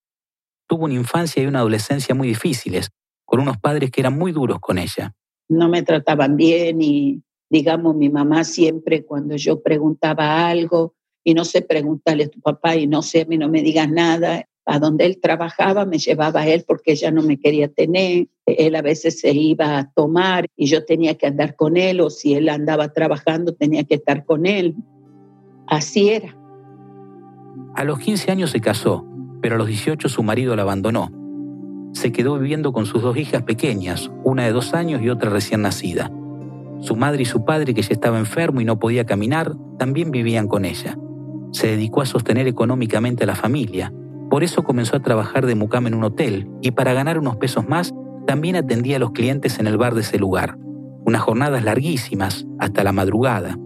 Tuvo una infancia y una adolescencia muy difíciles, con unos padres que eran muy duros con ella.
No me trataban bien y, digamos, mi mamá siempre cuando yo preguntaba algo, y no sé, preguntarle a tu papá y no sé, a mí no me digas nada. A donde él trabajaba me llevaba a él porque ella no me quería tener. Él a veces se iba a tomar y yo tenía que andar con él o si él andaba trabajando tenía que estar con él. Así era.
A los 15 años se casó, pero a los 18 su marido la abandonó. Se quedó viviendo con sus dos hijas pequeñas, una de dos años y otra recién nacida. Su madre y su padre, que ya estaba enfermo y no podía caminar, también vivían con ella se dedicó a sostener económicamente a la familia. Por eso comenzó a trabajar de mucama en un hotel y para ganar unos pesos más también atendía a los clientes en el bar de ese lugar. Unas jornadas larguísimas, hasta la madrugada.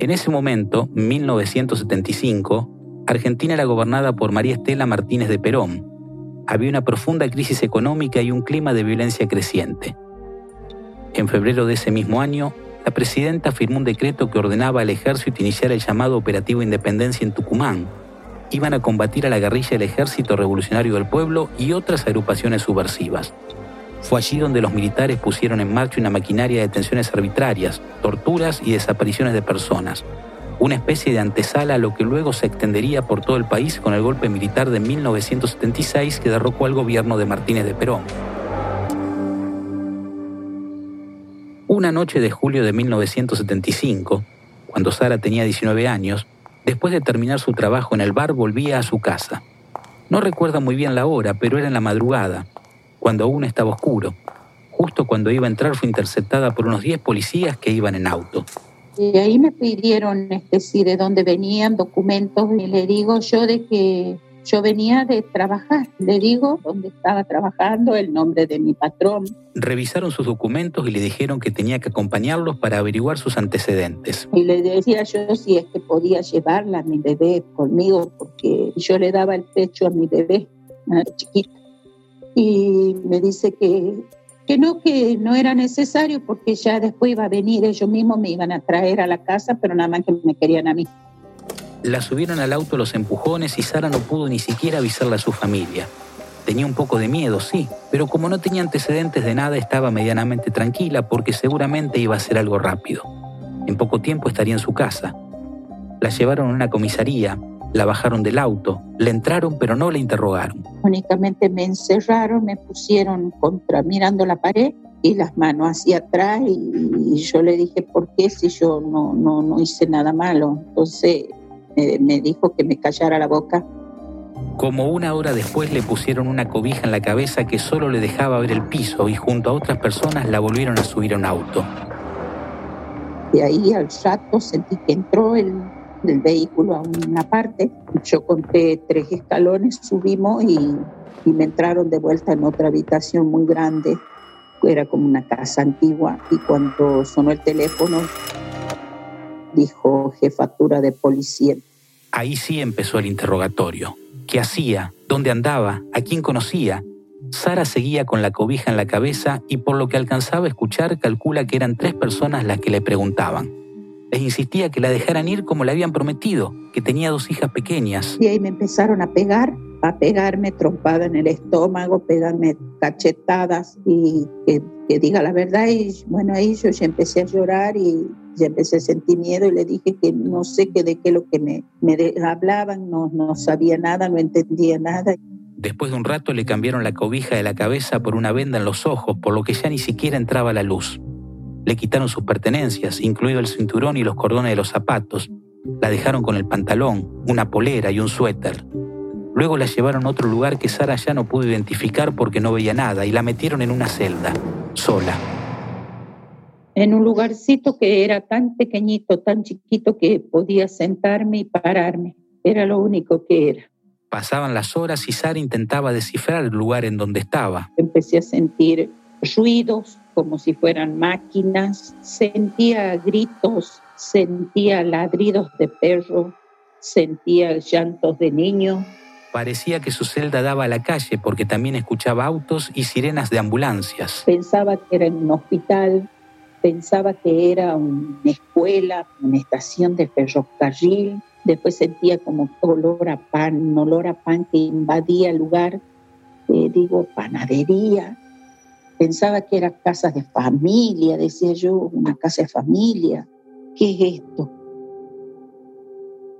En ese momento, 1975, Argentina era gobernada por María Estela Martínez de Perón. Había una profunda crisis económica y un clima de violencia creciente. En febrero de ese mismo año, la presidenta firmó un decreto que ordenaba al ejército iniciar el llamado Operativo Independencia en Tucumán. Iban a combatir a la guerrilla del Ejército Revolucionario del Pueblo y otras agrupaciones subversivas. Fue allí donde los militares pusieron en marcha una maquinaria de detenciones arbitrarias, torturas y desapariciones de personas, una especie de antesala a lo que luego se extendería por todo el país con el golpe militar de 1976 que derrocó al gobierno de Martínez de Perón. Una noche de julio de 1975, cuando Sara tenía 19 años, después de terminar su trabajo en el bar volvía a su casa. No recuerda muy bien la hora, pero era en la madrugada, cuando aún estaba oscuro. Justo cuando iba a entrar fue interceptada por unos 10 policías que iban en auto.
Y ahí me pidieron este, de dónde venían documentos y le digo yo de que yo venía de trabajar, le digo dónde estaba trabajando, el nombre de mi patrón.
Revisaron sus documentos y le dijeron que tenía que acompañarlos para averiguar sus antecedentes.
Y le decía yo si es que podía llevarla a mi bebé conmigo, porque yo le daba el pecho a mi bebé, chiquita. Y me dice que, que no, que no era necesario porque ya después iba a venir, ellos mismos me iban a traer a la casa, pero nada más que me querían a mí.
La subieron al auto los empujones y Sara no pudo ni siquiera avisarle a su familia. Tenía un poco de miedo, sí, pero como no tenía antecedentes de nada estaba medianamente tranquila porque seguramente iba a ser algo rápido. En poco tiempo estaría en su casa. La llevaron a una comisaría, la bajaron del auto, le entraron pero no la interrogaron.
Únicamente me encerraron, me pusieron contra mirando la pared y las manos hacia atrás y, yo le dije, ¿por qué si yo no, no, no hice nada malo? Entonces eh, me dijo que me callara la boca.
Como una hora después le pusieron una cobija en la cabeza que solo le dejaba ver el piso y junto a otras personas la volvieron a subir a un auto.
De ahí al rato sentí que entró el, el vehículo a una parte. Yo conté tres escalones, subimos y, y me entraron de vuelta en otra habitación muy grande. Era como una casa antigua y cuando sonó el teléfono dijo jefatura de policía.
Ahí sí empezó el interrogatorio. ¿Qué hacía? ¿Dónde andaba? ¿A quién conocía? Sara seguía con la cobija en la cabeza y por lo que alcanzaba a escuchar calcula que eran tres personas las que le preguntaban. Les insistía que la dejaran ir como le habían prometido, que tenía dos hijas pequeñas.
Y ahí me empezaron a pegar, a pegarme trompada en el estómago, pegarme cachetadas y que, que diga la verdad. Y bueno, ahí yo ya empecé a llorar y ya empecé a sentir miedo y le dije que no sé qué de qué lo que me, me hablaban, no, no sabía nada, no entendía nada.
Después de un rato le cambiaron la cobija de la cabeza por una venda en los ojos, por lo que ya ni siquiera entraba la luz. Le quitaron sus pertenencias, incluido el cinturón y los cordones de los zapatos. La dejaron con el pantalón, una polera y un suéter. Luego la llevaron a otro lugar que Sara ya no pudo identificar porque no veía nada y la metieron en una celda, sola
en un lugarcito que era tan pequeñito, tan chiquito que podía sentarme y pararme. Era lo único que era.
Pasaban las horas y Sara intentaba descifrar el lugar en donde estaba.
Empecé a sentir ruidos como si fueran máquinas, sentía gritos, sentía ladridos de perro, sentía llantos de niños.
Parecía que su celda daba a la calle porque también escuchaba autos y sirenas de ambulancias.
Pensaba que era un hospital, pensaba que era una escuela, una estación de ferrocarril. Después sentía como olor a pan, un olor a pan que invadía el lugar. Eh, digo, panadería. Pensaba que era casa de familia, decía yo, una casa de familia. ¿Qué es esto?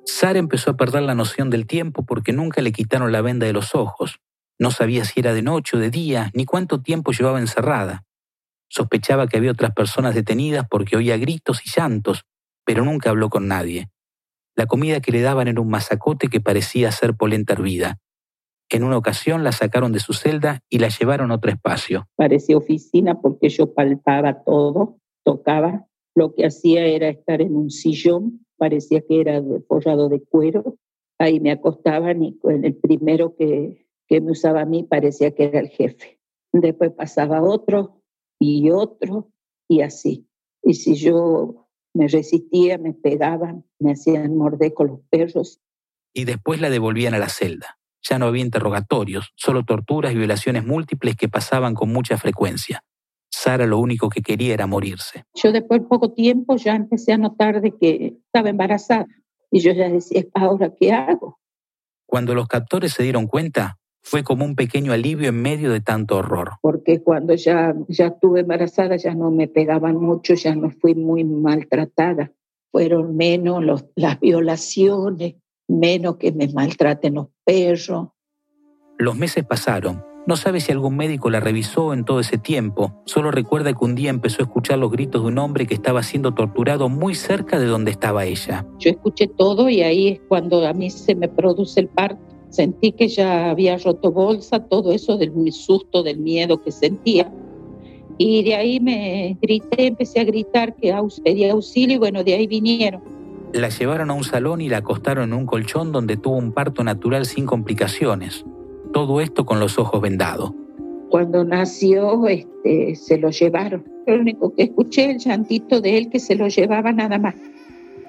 Sara empezó a perder la noción del tiempo porque nunca le quitaron la venda de los ojos. No sabía si era de noche o de día, ni cuánto tiempo llevaba encerrada. Sospechaba que había otras personas detenidas porque oía gritos y llantos, pero nunca habló con nadie. La comida que le daban era un masacote que parecía ser polenta hervida. En una ocasión la sacaron de su celda y la llevaron a otro espacio.
Parecía oficina porque yo palpaba todo, tocaba. Lo que hacía era estar en un sillón, parecía que era forrado de cuero. Ahí me acostaban y el primero que, que me usaba a mí parecía que era el jefe. Después pasaba otro, y otro, y así. Y si yo me resistía, me pegaban, me hacían morder con los perros.
Y después la devolvían a la celda. Ya no había interrogatorios, solo torturas y violaciones múltiples que pasaban con mucha frecuencia. Sara lo único que quería era morirse.
Yo después de poco tiempo ya empecé a notar de que estaba embarazada. Y yo ya decía, ¿ahora qué hago?
Cuando los captores se dieron cuenta, fue como un pequeño alivio en medio de tanto horror.
Porque cuando ya, ya estuve embarazada ya no me pegaban mucho, ya no fui muy maltratada. Fueron menos los, las violaciones, menos que me maltraten los perros.
Los meses pasaron. No sabe si algún médico la revisó en todo ese tiempo. Solo recuerda que un día empezó a escuchar los gritos de un hombre que estaba siendo torturado muy cerca de donde estaba ella.
Yo escuché todo y ahí es cuando a mí se me produce el parto Sentí que ya había roto bolsa, todo eso del susto, del miedo que sentía. Y de ahí me grité, empecé a gritar que pedía auxilio y bueno, de ahí vinieron.
La llevaron a un salón y la acostaron en un colchón donde tuvo un parto natural sin complicaciones. Todo esto con los ojos vendados.
Cuando nació, este, se lo llevaron. Lo único que escuché el llantito de él que se lo llevaba nada más.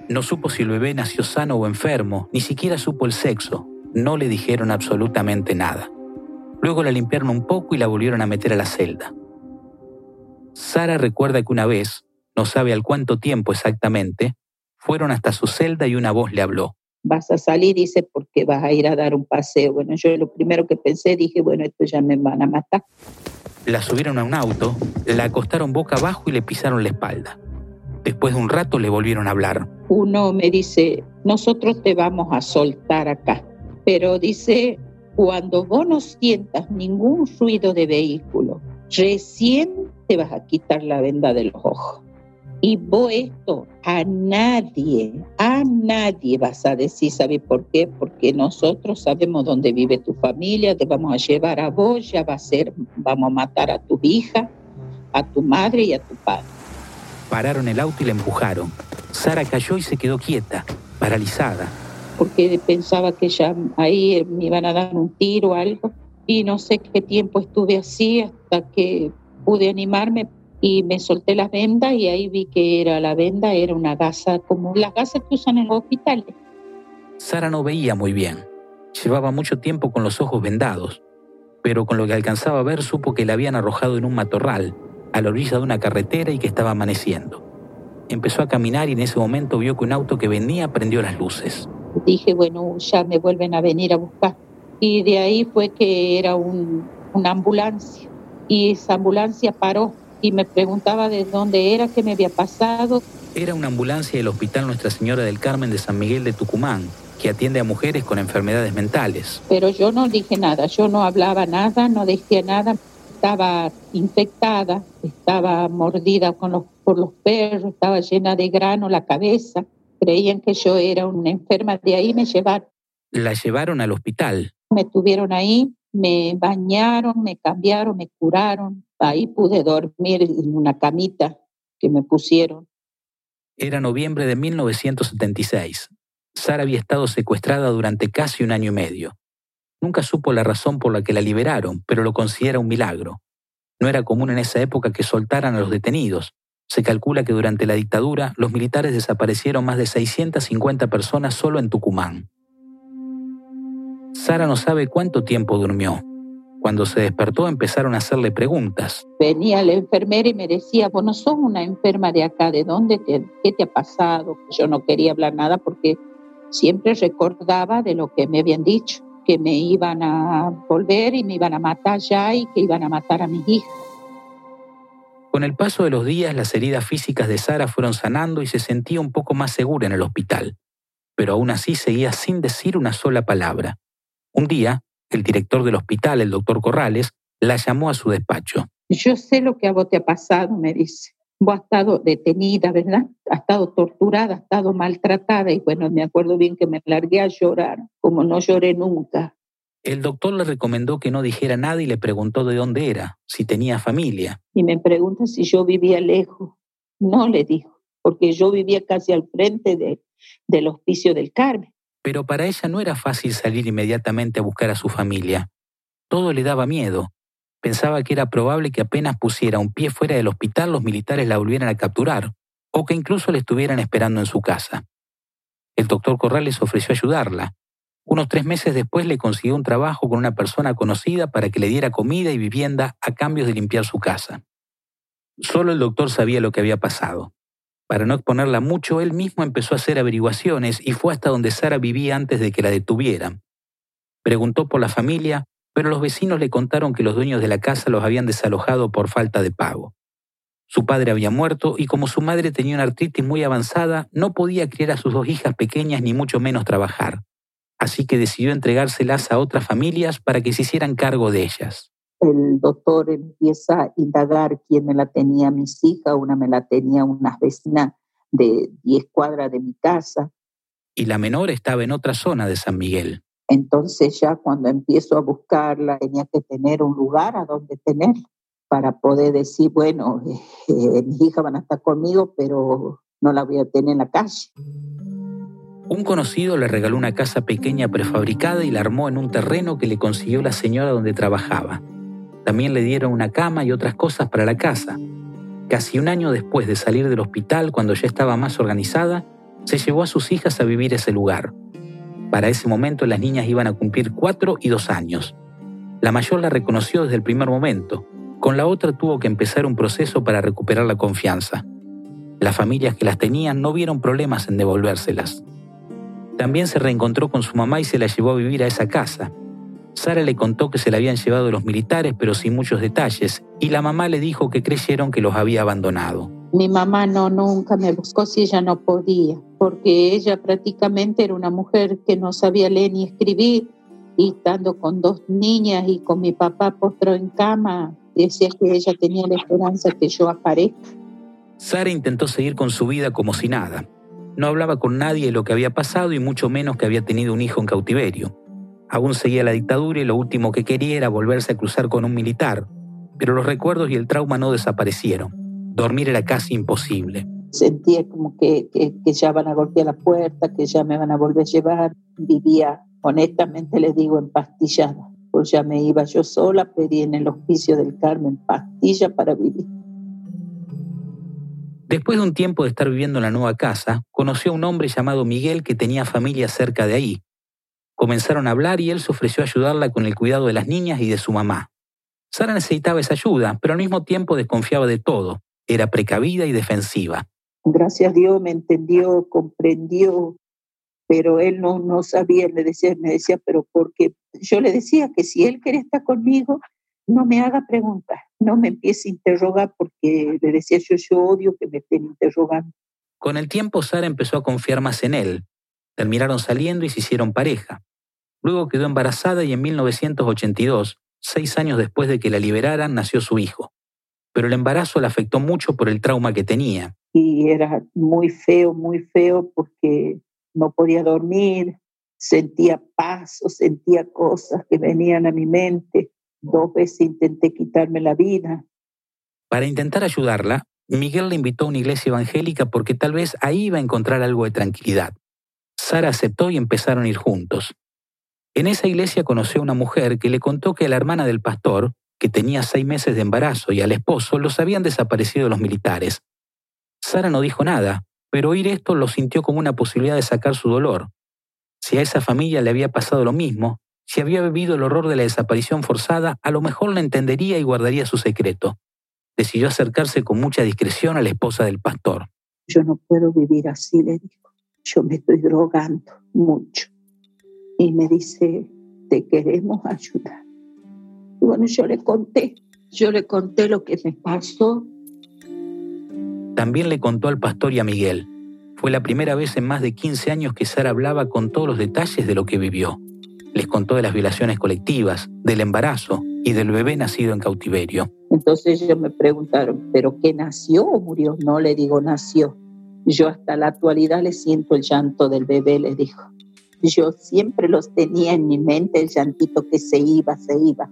No supo si el bebé nació sano o enfermo, ni siquiera supo el sexo no le dijeron absolutamente nada. Luego la limpiaron un poco y la volvieron a meter a la celda. Sara recuerda que una vez, no sabe al cuánto tiempo exactamente, fueron hasta su celda y una voz le habló.
Vas a salir, dice, porque vas a ir a dar un paseo. Bueno, yo lo primero que pensé, dije, bueno, esto ya me van a matar.
La subieron a un auto, la acostaron boca abajo y le pisaron la espalda. Después de un rato le volvieron a hablar.
Uno me dice, nosotros te vamos a soltar acá. Pero dice, cuando vos no sientas ningún ruido de vehículo, recién te vas a quitar la venda de los ojos. Y vos esto a nadie, a nadie vas a decir, ¿sabe por qué? Porque nosotros sabemos dónde vive tu familia, te vamos a llevar a vos, ya va a ser, vamos a matar a tu hija, a tu madre y a tu padre.
Pararon el auto y la empujaron. Sara cayó y se quedó quieta, paralizada.
Porque pensaba que ya ahí me iban a dar un tiro o algo. Y no sé qué tiempo estuve así hasta que pude animarme y me solté las vendas y ahí vi que era la venda, era una gasa como las gasas que usan en los hospitales.
Sara no veía muy bien. Llevaba mucho tiempo con los ojos vendados, pero con lo que alcanzaba a ver supo que la habían arrojado en un matorral, a la orilla de una carretera y que estaba amaneciendo. Empezó a caminar y en ese momento vio que un auto que venía prendió las luces.
Dije, bueno, ya me vuelven a venir a buscar. Y de ahí fue que era un, una ambulancia. Y esa ambulancia paró y me preguntaba de dónde era, qué me había pasado.
Era una ambulancia del Hospital Nuestra Señora del Carmen de San Miguel de Tucumán, que atiende a mujeres con enfermedades mentales.
Pero yo no dije nada, yo no hablaba nada, no decía nada. Estaba infectada, estaba mordida con los, por los perros, estaba llena de grano la cabeza. Creían que yo era una enferma, de ahí me llevaron.
La llevaron al hospital.
Me tuvieron ahí, me bañaron, me cambiaron, me curaron. Ahí pude dormir en una camita que me pusieron.
Era noviembre de 1976. Sara había estado secuestrada durante casi un año y medio. Nunca supo la razón por la que la liberaron, pero lo considera un milagro. No era común en esa época que soltaran a los detenidos. Se calcula que durante la dictadura los militares desaparecieron más de 650 personas solo en Tucumán. Sara no sabe cuánto tiempo durmió. Cuando se despertó empezaron a hacerle preguntas.
Venía la enfermera y me decía, vos no sos una enferma de acá, ¿de dónde? Te, ¿Qué te ha pasado? Yo no quería hablar nada porque siempre recordaba de lo que me habían dicho, que me iban a volver y me iban a matar ya y que iban a matar a mis hijas.
Con el paso de los días, las heridas físicas de Sara fueron sanando y se sentía un poco más segura en el hospital. Pero aún así seguía sin decir una sola palabra. Un día, el director del hospital, el doctor Corrales, la llamó a su despacho.
Yo sé lo que a vos te ha pasado, me dice. Vos has estado detenida, ¿verdad? Has estado torturada, has estado maltratada y bueno, me acuerdo bien que me largué a llorar, como no lloré nunca.
El doctor le recomendó que no dijera nada y le preguntó de dónde era, si tenía familia.
Y me pregunta si yo vivía lejos. No le dijo, porque yo vivía casi al frente de, del hospicio del Carmen.
Pero para ella no era fácil salir inmediatamente a buscar a su familia. Todo le daba miedo. Pensaba que era probable que apenas pusiera un pie fuera del hospital los militares la volvieran a capturar, o que incluso la estuvieran esperando en su casa. El doctor Corrales ofreció ayudarla, unos tres meses después le consiguió un trabajo con una persona conocida para que le diera comida y vivienda a cambio de limpiar su casa. Solo el doctor sabía lo que había pasado. Para no exponerla mucho, él mismo empezó a hacer averiguaciones y fue hasta donde Sara vivía antes de que la detuvieran. Preguntó por la familia, pero los vecinos le contaron que los dueños de la casa los habían desalojado por falta de pago. Su padre había muerto y como su madre tenía una artritis muy avanzada, no podía criar a sus dos hijas pequeñas ni mucho menos trabajar así que decidió entregárselas a otras familias para que se hicieran cargo de ellas.
El doctor empieza a indagar quién me la tenía mis hijas, una me la tenía una vecina de 10 cuadras de mi casa.
Y la menor estaba en otra zona de San Miguel.
Entonces ya cuando empiezo a buscarla tenía que tener un lugar a donde tener para poder decir, bueno, *laughs* eh, mis hijas van a estar conmigo, pero no la voy a tener en la calle.
Un conocido le regaló una casa pequeña prefabricada y la armó en un terreno que le consiguió la señora donde trabajaba. También le dieron una cama y otras cosas para la casa. Casi un año después de salir del hospital, cuando ya estaba más organizada, se llevó a sus hijas a vivir ese lugar. Para ese momento las niñas iban a cumplir cuatro y dos años. La mayor la reconoció desde el primer momento. Con la otra tuvo que empezar un proceso para recuperar la confianza. Las familias que las tenían no vieron problemas en devolvérselas. También se reencontró con su mamá y se la llevó a vivir a esa casa. Sara le contó que se la habían llevado los militares, pero sin muchos detalles, y la mamá le dijo que creyeron que los había abandonado.
Mi mamá no nunca me buscó si ella no podía. porque ella prácticamente era una mujer que no sabía leer ni escribir y estando con dos niñas y con mi papá postrado en cama, decía que ella tenía la esperanza que yo aparezca.
Sara intentó seguir con su vida como si nada. No hablaba con nadie de lo que había pasado y mucho menos que había tenido un hijo en cautiverio. Aún seguía la dictadura y lo último que quería era volverse a cruzar con un militar, pero los recuerdos y el trauma no desaparecieron. Dormir era casi imposible.
Sentía como que, que, ya van a golpear la puerta, que ya me van a volver a llevar. Vivía, honestamente les digo, en pastillada. Pues ya me iba yo sola, pedí en el hospicio del Carmen pastilla para vivir.
Después de un tiempo de estar viviendo en la nueva casa, conoció a un hombre llamado Miguel que tenía familia cerca de ahí. Comenzaron a hablar y él se ofreció a ayudarla con el cuidado de las niñas y de su mamá. Sara necesitaba esa ayuda, pero al mismo tiempo desconfiaba de todo. Era precavida y defensiva.
Gracias a Dios me entendió, comprendió, pero él no, no sabía, me decía, me decía, pero porque yo le decía que si él quería estar conmigo, no me haga preguntas, no me empiece a interrogar porque le decía yo, yo odio que me estén interrogando.
Con el tiempo Sara empezó a confiar más en él. Terminaron saliendo y se hicieron pareja. Luego quedó embarazada y en 1982, seis años después de que la liberaran, nació su hijo. Pero el embarazo la afectó mucho por el trauma que tenía.
Y era muy feo, muy feo porque no podía dormir, sentía pasos, sentía cosas que venían a mi mente Dos veces intenté quitarme la vida.
Para intentar ayudarla, Miguel la invitó a una iglesia evangélica porque tal vez ahí iba a encontrar algo de tranquilidad. Sara aceptó y empezaron a ir juntos. En esa iglesia conoció a una mujer que le contó que a la hermana del pastor, que tenía seis meses de embarazo, y al esposo los habían desaparecido los militares. Sara no dijo nada, pero oír esto lo sintió como una posibilidad de sacar su dolor. Si a esa familia le había pasado lo mismo, si había vivido el horror de la desaparición forzada, a lo mejor la entendería y guardaría su secreto. Decidió acercarse con mucha discreción a la esposa del pastor.
Yo no puedo vivir así, le dijo. Yo me estoy drogando mucho. Y me dice, te queremos ayudar. Y bueno, yo le conté, yo le conté lo que me pasó.
También le contó al pastor y a Miguel. Fue la primera vez en más de 15 años que Sara hablaba con todos los detalles de lo que vivió les contó de las violaciones colectivas, del embarazo y del bebé nacido en cautiverio.
Entonces ellos me preguntaron, ¿pero qué nació o murió? No le digo nació. Yo hasta la actualidad le siento el llanto del bebé, le dijo. Yo siempre los tenía en mi mente, el llantito que se iba, se iba.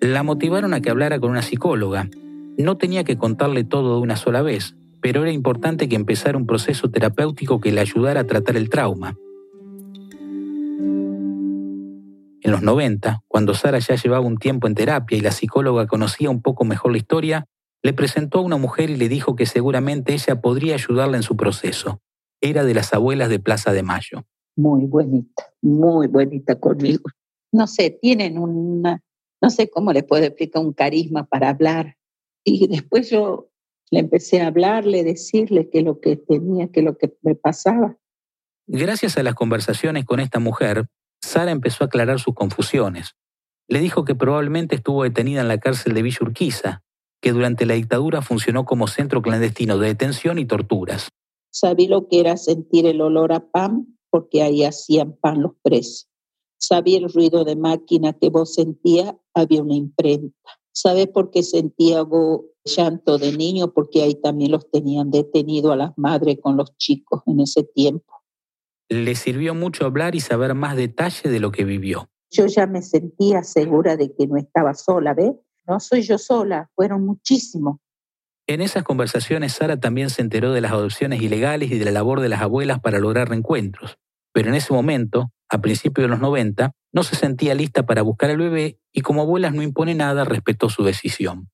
La motivaron a que hablara con una psicóloga. No tenía que contarle todo de una sola vez, pero era importante que empezara un proceso terapéutico que le ayudara a tratar el trauma. En los 90, cuando Sara ya llevaba un tiempo en terapia y la psicóloga conocía un poco mejor la historia, le presentó a una mujer y le dijo que seguramente ella podría ayudarla en su proceso. Era de las abuelas de Plaza de Mayo.
Muy bonita, muy bonita conmigo. No sé, tienen una, no sé cómo le puedo explicar, un carisma para hablar. Y después yo le empecé a hablarle, decirle que lo que tenía, que lo que me pasaba.
Gracias a las conversaciones con esta mujer, Sara empezó a aclarar sus confusiones. Le dijo que probablemente estuvo detenida en la cárcel de Villa Urquiza, que durante la dictadura funcionó como centro clandestino de detención y torturas.
Sabí lo que era sentir el olor a pan, porque ahí hacían pan los presos. Sabía el ruido de máquina que vos sentías, había una imprenta. ¿Sabes por qué sentía vos llanto de niño? Porque ahí también los tenían detenido a las madres con los chicos en ese tiempo
le sirvió mucho hablar y saber más detalle de lo que vivió.
Yo ya me sentía segura de que no estaba sola, ¿ves? No soy yo sola, fueron muchísimos.
En esas conversaciones Sara también se enteró de las adopciones ilegales y de la labor de las abuelas para lograr reencuentros. Pero en ese momento, a principios de los 90, no se sentía lista para buscar al bebé y como abuelas no impone nada, respetó su decisión.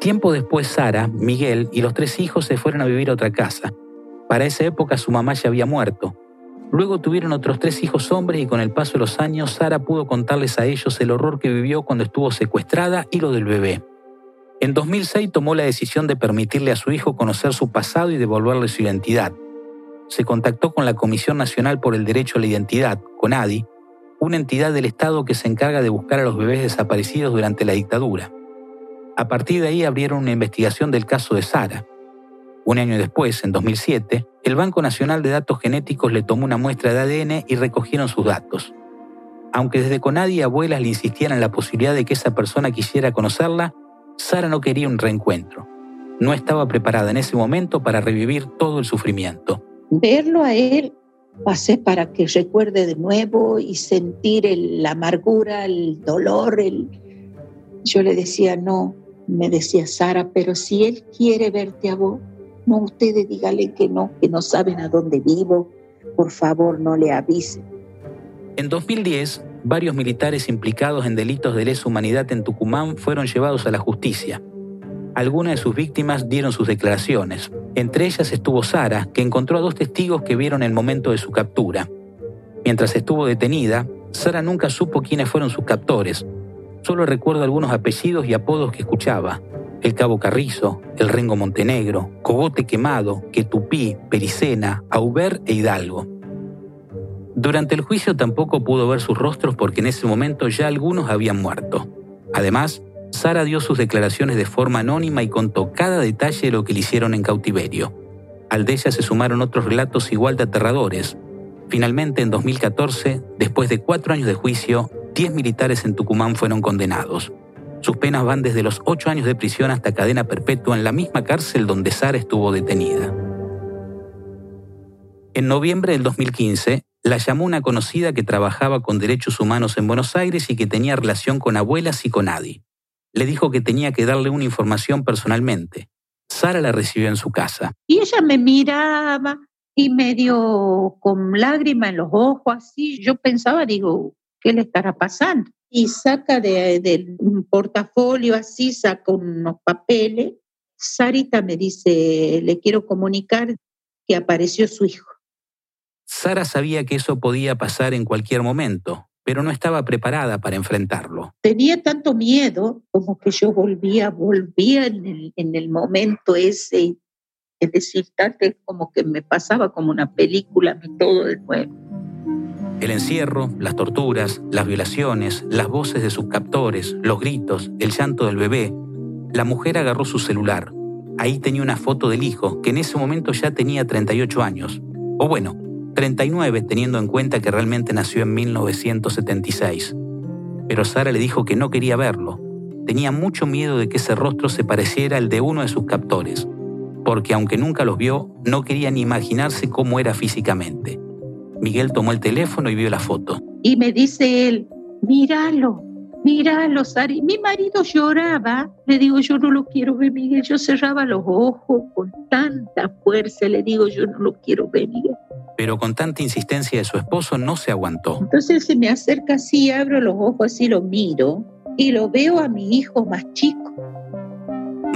Tiempo después, Sara, Miguel y los tres hijos se fueron a vivir a otra casa, para esa época su mamá ya había muerto. Luego tuvieron otros tres hijos hombres y con el paso de los años Sara pudo contarles a ellos el horror que vivió cuando estuvo secuestrada y lo del bebé. En 2006 tomó la decisión de permitirle a su hijo conocer su pasado y devolverle su identidad. Se contactó con la Comisión Nacional por el Derecho a la Identidad, CONADI, una entidad del Estado que se encarga de buscar a los bebés desaparecidos durante la dictadura. A partir de ahí abrieron una investigación del caso de Sara Un año después, en 2007, el Banco Nacional de Datos Genéticos le tomó una muestra de ADN y recogieron sus datos. Aunque desde Conadi y abuelas le insistían en la posibilidad de que esa persona quisiera conocerla, Sara no quería un reencuentro. No estaba preparada en ese momento para revivir todo el sufrimiento.
Verlo a él pasé para que recuerde de nuevo y sentir la amargura, el dolor. El... Yo le decía, no, me decía Sara, pero si él quiere verte a vos, no, ustedes díganle que no, que no saben a dónde vivo, por favor no le avisen.
En 2010, varios militares implicados en delitos de lesa humanidad en Tucumán fueron llevados a la justicia. Algunas de sus víctimas dieron sus declaraciones. Entre ellas estuvo Sara, que encontró a dos testigos que vieron el momento de su captura. Mientras estuvo detenida, Sara nunca supo quiénes fueron sus captores. Solo recuerdo algunos apellidos y apodos que escuchaba. El Cabo Carrizo, El Rengo Montenegro, Cogote Quemado, Quetupí, Pericena, Auber e Hidalgo. Durante el juicio tampoco pudo ver sus rostros porque en ese momento ya algunos habían muerto. Además, Sara dio sus declaraciones de forma anónima y contó cada detalle de lo que le hicieron en cautiverio. Al de ella se sumaron otros relatos igual de aterradores. Finalmente, en 2014, después de cuatro años de juicio, 10 militares en Tucumán fueron condenados. Sus penas van desde los ocho años de prisión hasta cadena perpetua en la misma cárcel donde Sara estuvo detenida. En noviembre del 2015, la llamó una conocida que trabajaba con derechos humanos en Buenos Aires y que tenía relación con abuelas y con Adi le dijo que tenía que darle una información personalmente. Sara la recibió en su casa.
Y ella me miraba y medio con lágrimas en los ojos, así. Yo pensaba, digo, ¿qué le estará pasando? Y saca de, de un portafolio así, saca unos papeles. Sarita me dice, le quiero comunicar que apareció su hijo.
Sara sabía que eso podía pasar en cualquier momento, pero no estaba preparada para enfrentarlo.
Tenía tanto miedo como que yo volvía, volvía en el, momento ese, es decir, como que me pasaba como una película, todo de nuevo.
El encierro, las torturas, las violaciones, las voces de sus captores, los gritos, el llanto del bebé. La mujer agarró su celular. Ahí tenía una foto del hijo, que en ese momento ya tenía 38 años. O bueno, 39 teniendo en cuenta que realmente nació en 1976. Pero Sara le dijo que no quería verlo. Tenía mucho miedo de que ese rostro se pareciera al de uno de sus captores, porque aunque nunca los vio, no quería ni imaginarse cómo era físicamente. Miguel tomó el teléfono y vio la foto.
Y me dice él, míralo, míralo, Sari. Mi marido lloraba. Le digo, yo no lo quiero ver, Miguel. Yo cerraba los ojos con tanta fuerza. Le digo, yo no lo quiero ver, Miguel
pero con tanta insistencia de su esposo no se aguantó.
Entonces se me acerca así, abro los ojos así, lo miro y lo veo a mi hijo más chico.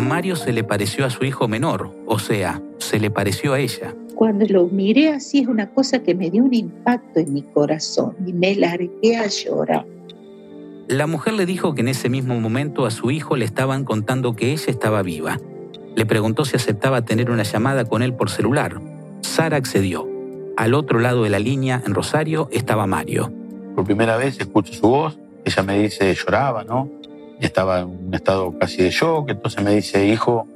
Mario se le pareció a su hijo menor, o sea, se le pareció a ella.
Cuando lo miré así es una cosa que me dio un impacto en mi corazón y me largué a llorar.
La mujer le dijo que en ese mismo momento a su hijo le estaban contando que ella estaba viva. Le preguntó si aceptaba tener una llamada con él por celular. Sara accedió. Al otro lado de la línea, en Rosario, estaba Mario.
Por primera vez escucho su voz, ella me dice, lloraba, ¿no? Estaba en un estado casi de shock, entonces me dice, hijo,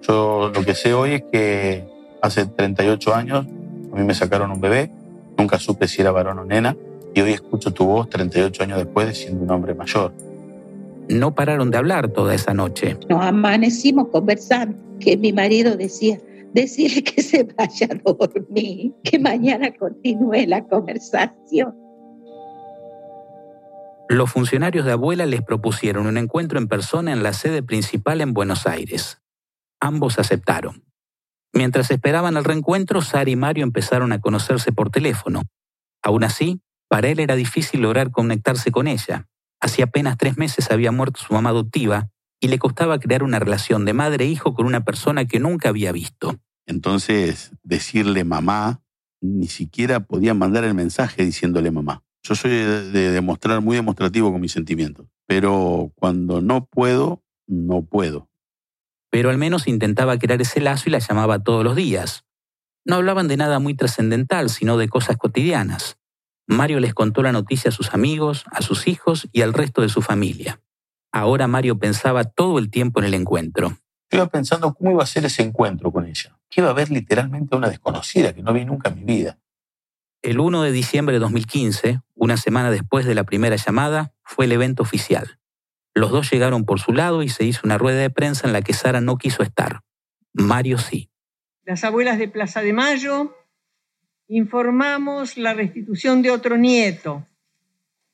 yo lo que sé hoy es que hace 38 años a mí me sacaron un bebé, nunca supe si era varón o nena, y hoy escucho tu voz 38 años después siendo un hombre mayor.
No pararon de hablar toda esa noche.
Nos amanecimos conversando, que mi marido decía, decirle que se vaya a dormir, que mañana continúe la conversación.
Los funcionarios de abuela les propusieron un encuentro en persona en la sede principal en Buenos Aires. Ambos aceptaron. Mientras esperaban el reencuentro, Sara y Mario empezaron a conocerse por teléfono. Aún así, para él era difícil lograr conectarse con ella. Hacía apenas tres meses había muerto su mamá adoptiva y le costaba crear una relación de madre-hijo e con una persona que nunca había visto.
Entonces, decirle mamá, ni siquiera podía mandar el mensaje diciéndole mamá. Yo soy de, demostrar muy demostrativo con mis sentimientos, pero cuando no puedo, no puedo.
Pero al menos intentaba crear ese lazo y la llamaba todos los días. No hablaban de nada muy trascendental, sino de cosas cotidianas. Mario les contó la noticia a sus amigos, a sus hijos y al resto de su familia. Ahora Mario pensaba todo el tiempo en el encuentro.
Yo iba pensando cómo iba a ser ese encuentro con ella. que iba a ver literalmente a una desconocida que no vi nunca en mi vida.
El 1 de diciembre de 2015, una semana después de la primera llamada, fue el evento oficial. Los dos llegaron por su lado y se hizo una rueda de prensa en la que Sara no quiso estar. Mario sí.
Las abuelas de Plaza de Mayo informamos la restitución de otro nieto,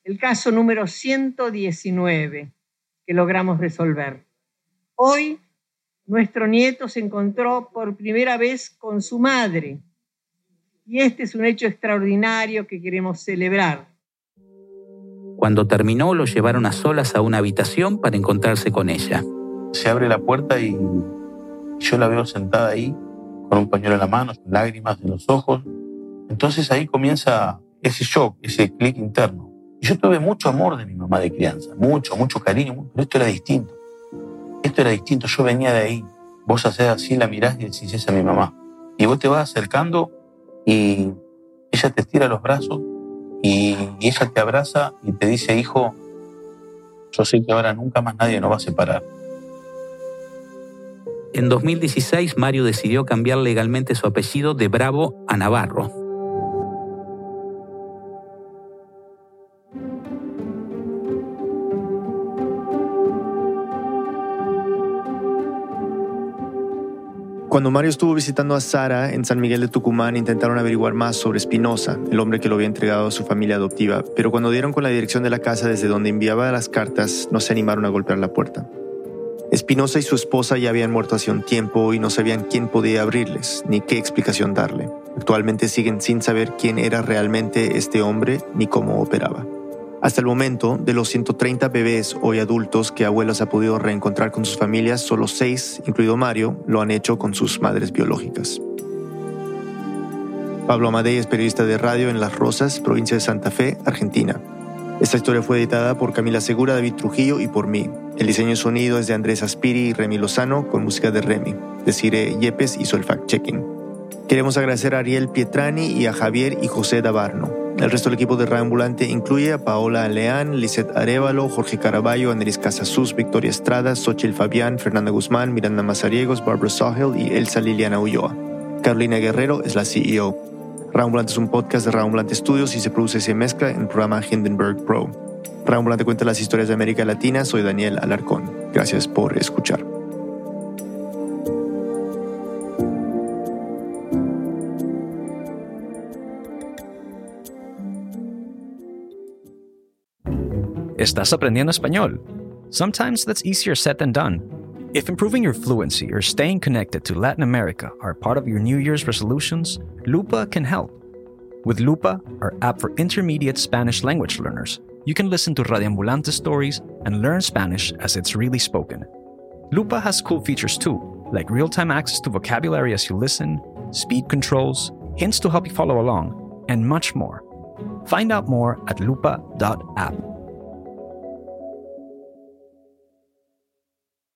el caso número 119 que logramos resolver. Hoy nuestro nieto se encontró por primera vez con su madre y este es un hecho extraordinario que queremos celebrar.
Cuando terminó lo llevaron a solas a una habitación para encontrarse con ella.
Se abre la puerta y yo la veo sentada ahí con un pañuelo en la mano, lágrimas en los ojos. Entonces ahí comienza ese shock, ese clic interno. Yo tuve mucho amor de mi mamá de crianza, mucho, mucho cariño, pero esto era distinto. Esto era distinto, yo venía de ahí. Vos haces así, la mirás y decís, esa es mi mamá. Y vos te vas acercando y ella te estira los brazos y, ella te abraza y te dice, hijo, yo sé que ahora nunca más nadie nos va a separar.
En 2016, Mario decidió cambiar legalmente su apellido de Bravo a Navarro.
Cuando Mario estuvo visitando a Sara en San Miguel de Tucumán, intentaron averiguar más sobre Espinosa, el hombre que lo había entregado a su familia adoptiva, pero cuando dieron con la dirección de la casa desde donde enviaba las cartas, no se animaron a golpear la puerta. Espinosa y su esposa ya habían muerto hace un tiempo y no sabían quién podía abrirles, ni qué explicación darle. Actualmente siguen sin saber quién era realmente este hombre ni cómo operaba. Hasta el momento, de los 130 bebés hoy adultos que Abuelos ha podido reencontrar con sus familias, solo seis, incluido Mario, lo han hecho con sus madres biológicas. Pablo Amadei es periodista de radio en Las Rosas, provincia de Santa Fe, Argentina. Esta historia fue editada por Camila Segura, David Trujillo y por mí. El diseño de sonido es de Andrés Aspiri y Remy Lozano, con música de Remy. Desire Yepes hizo el fact-checking. Queremos agradecer a Ariel Pietrani y a Javier y José Dabarno. El resto del equipo de Radio Ambulante incluye a Paola Leán, Lisette Arevalo, Jorge Caraballo, Andrés Casasus, Victoria Estrada, Xochil Fabián, Fernanda Guzmán, Miranda Mazariegos, Barbara Sahel y Elsa Liliana Ulloa. Carolina Guerrero es la CEO. Radio Ambulante es un podcast de Radio Ambulante Studios y se produce y se mezcla en el programa Hindenburg Pro. Radio Ambulante cuenta las historias de América Latina. Soy Daniel Alarcón. Gracias por escuchar.
Estás aprendiendo español. Sometimes that's easier said than done. If improving your fluency or staying connected to Latin America are part of your New Year's resolutions, Lupa can help. With Lupa, our app for intermediate Spanish language learners, you can listen to Radiambulante stories and learn Spanish as it's really spoken. Lupa has cool features too, like real time access to vocabulary as you listen, speed controls, hints to help you follow along, and much more. Find out more at lupa.app.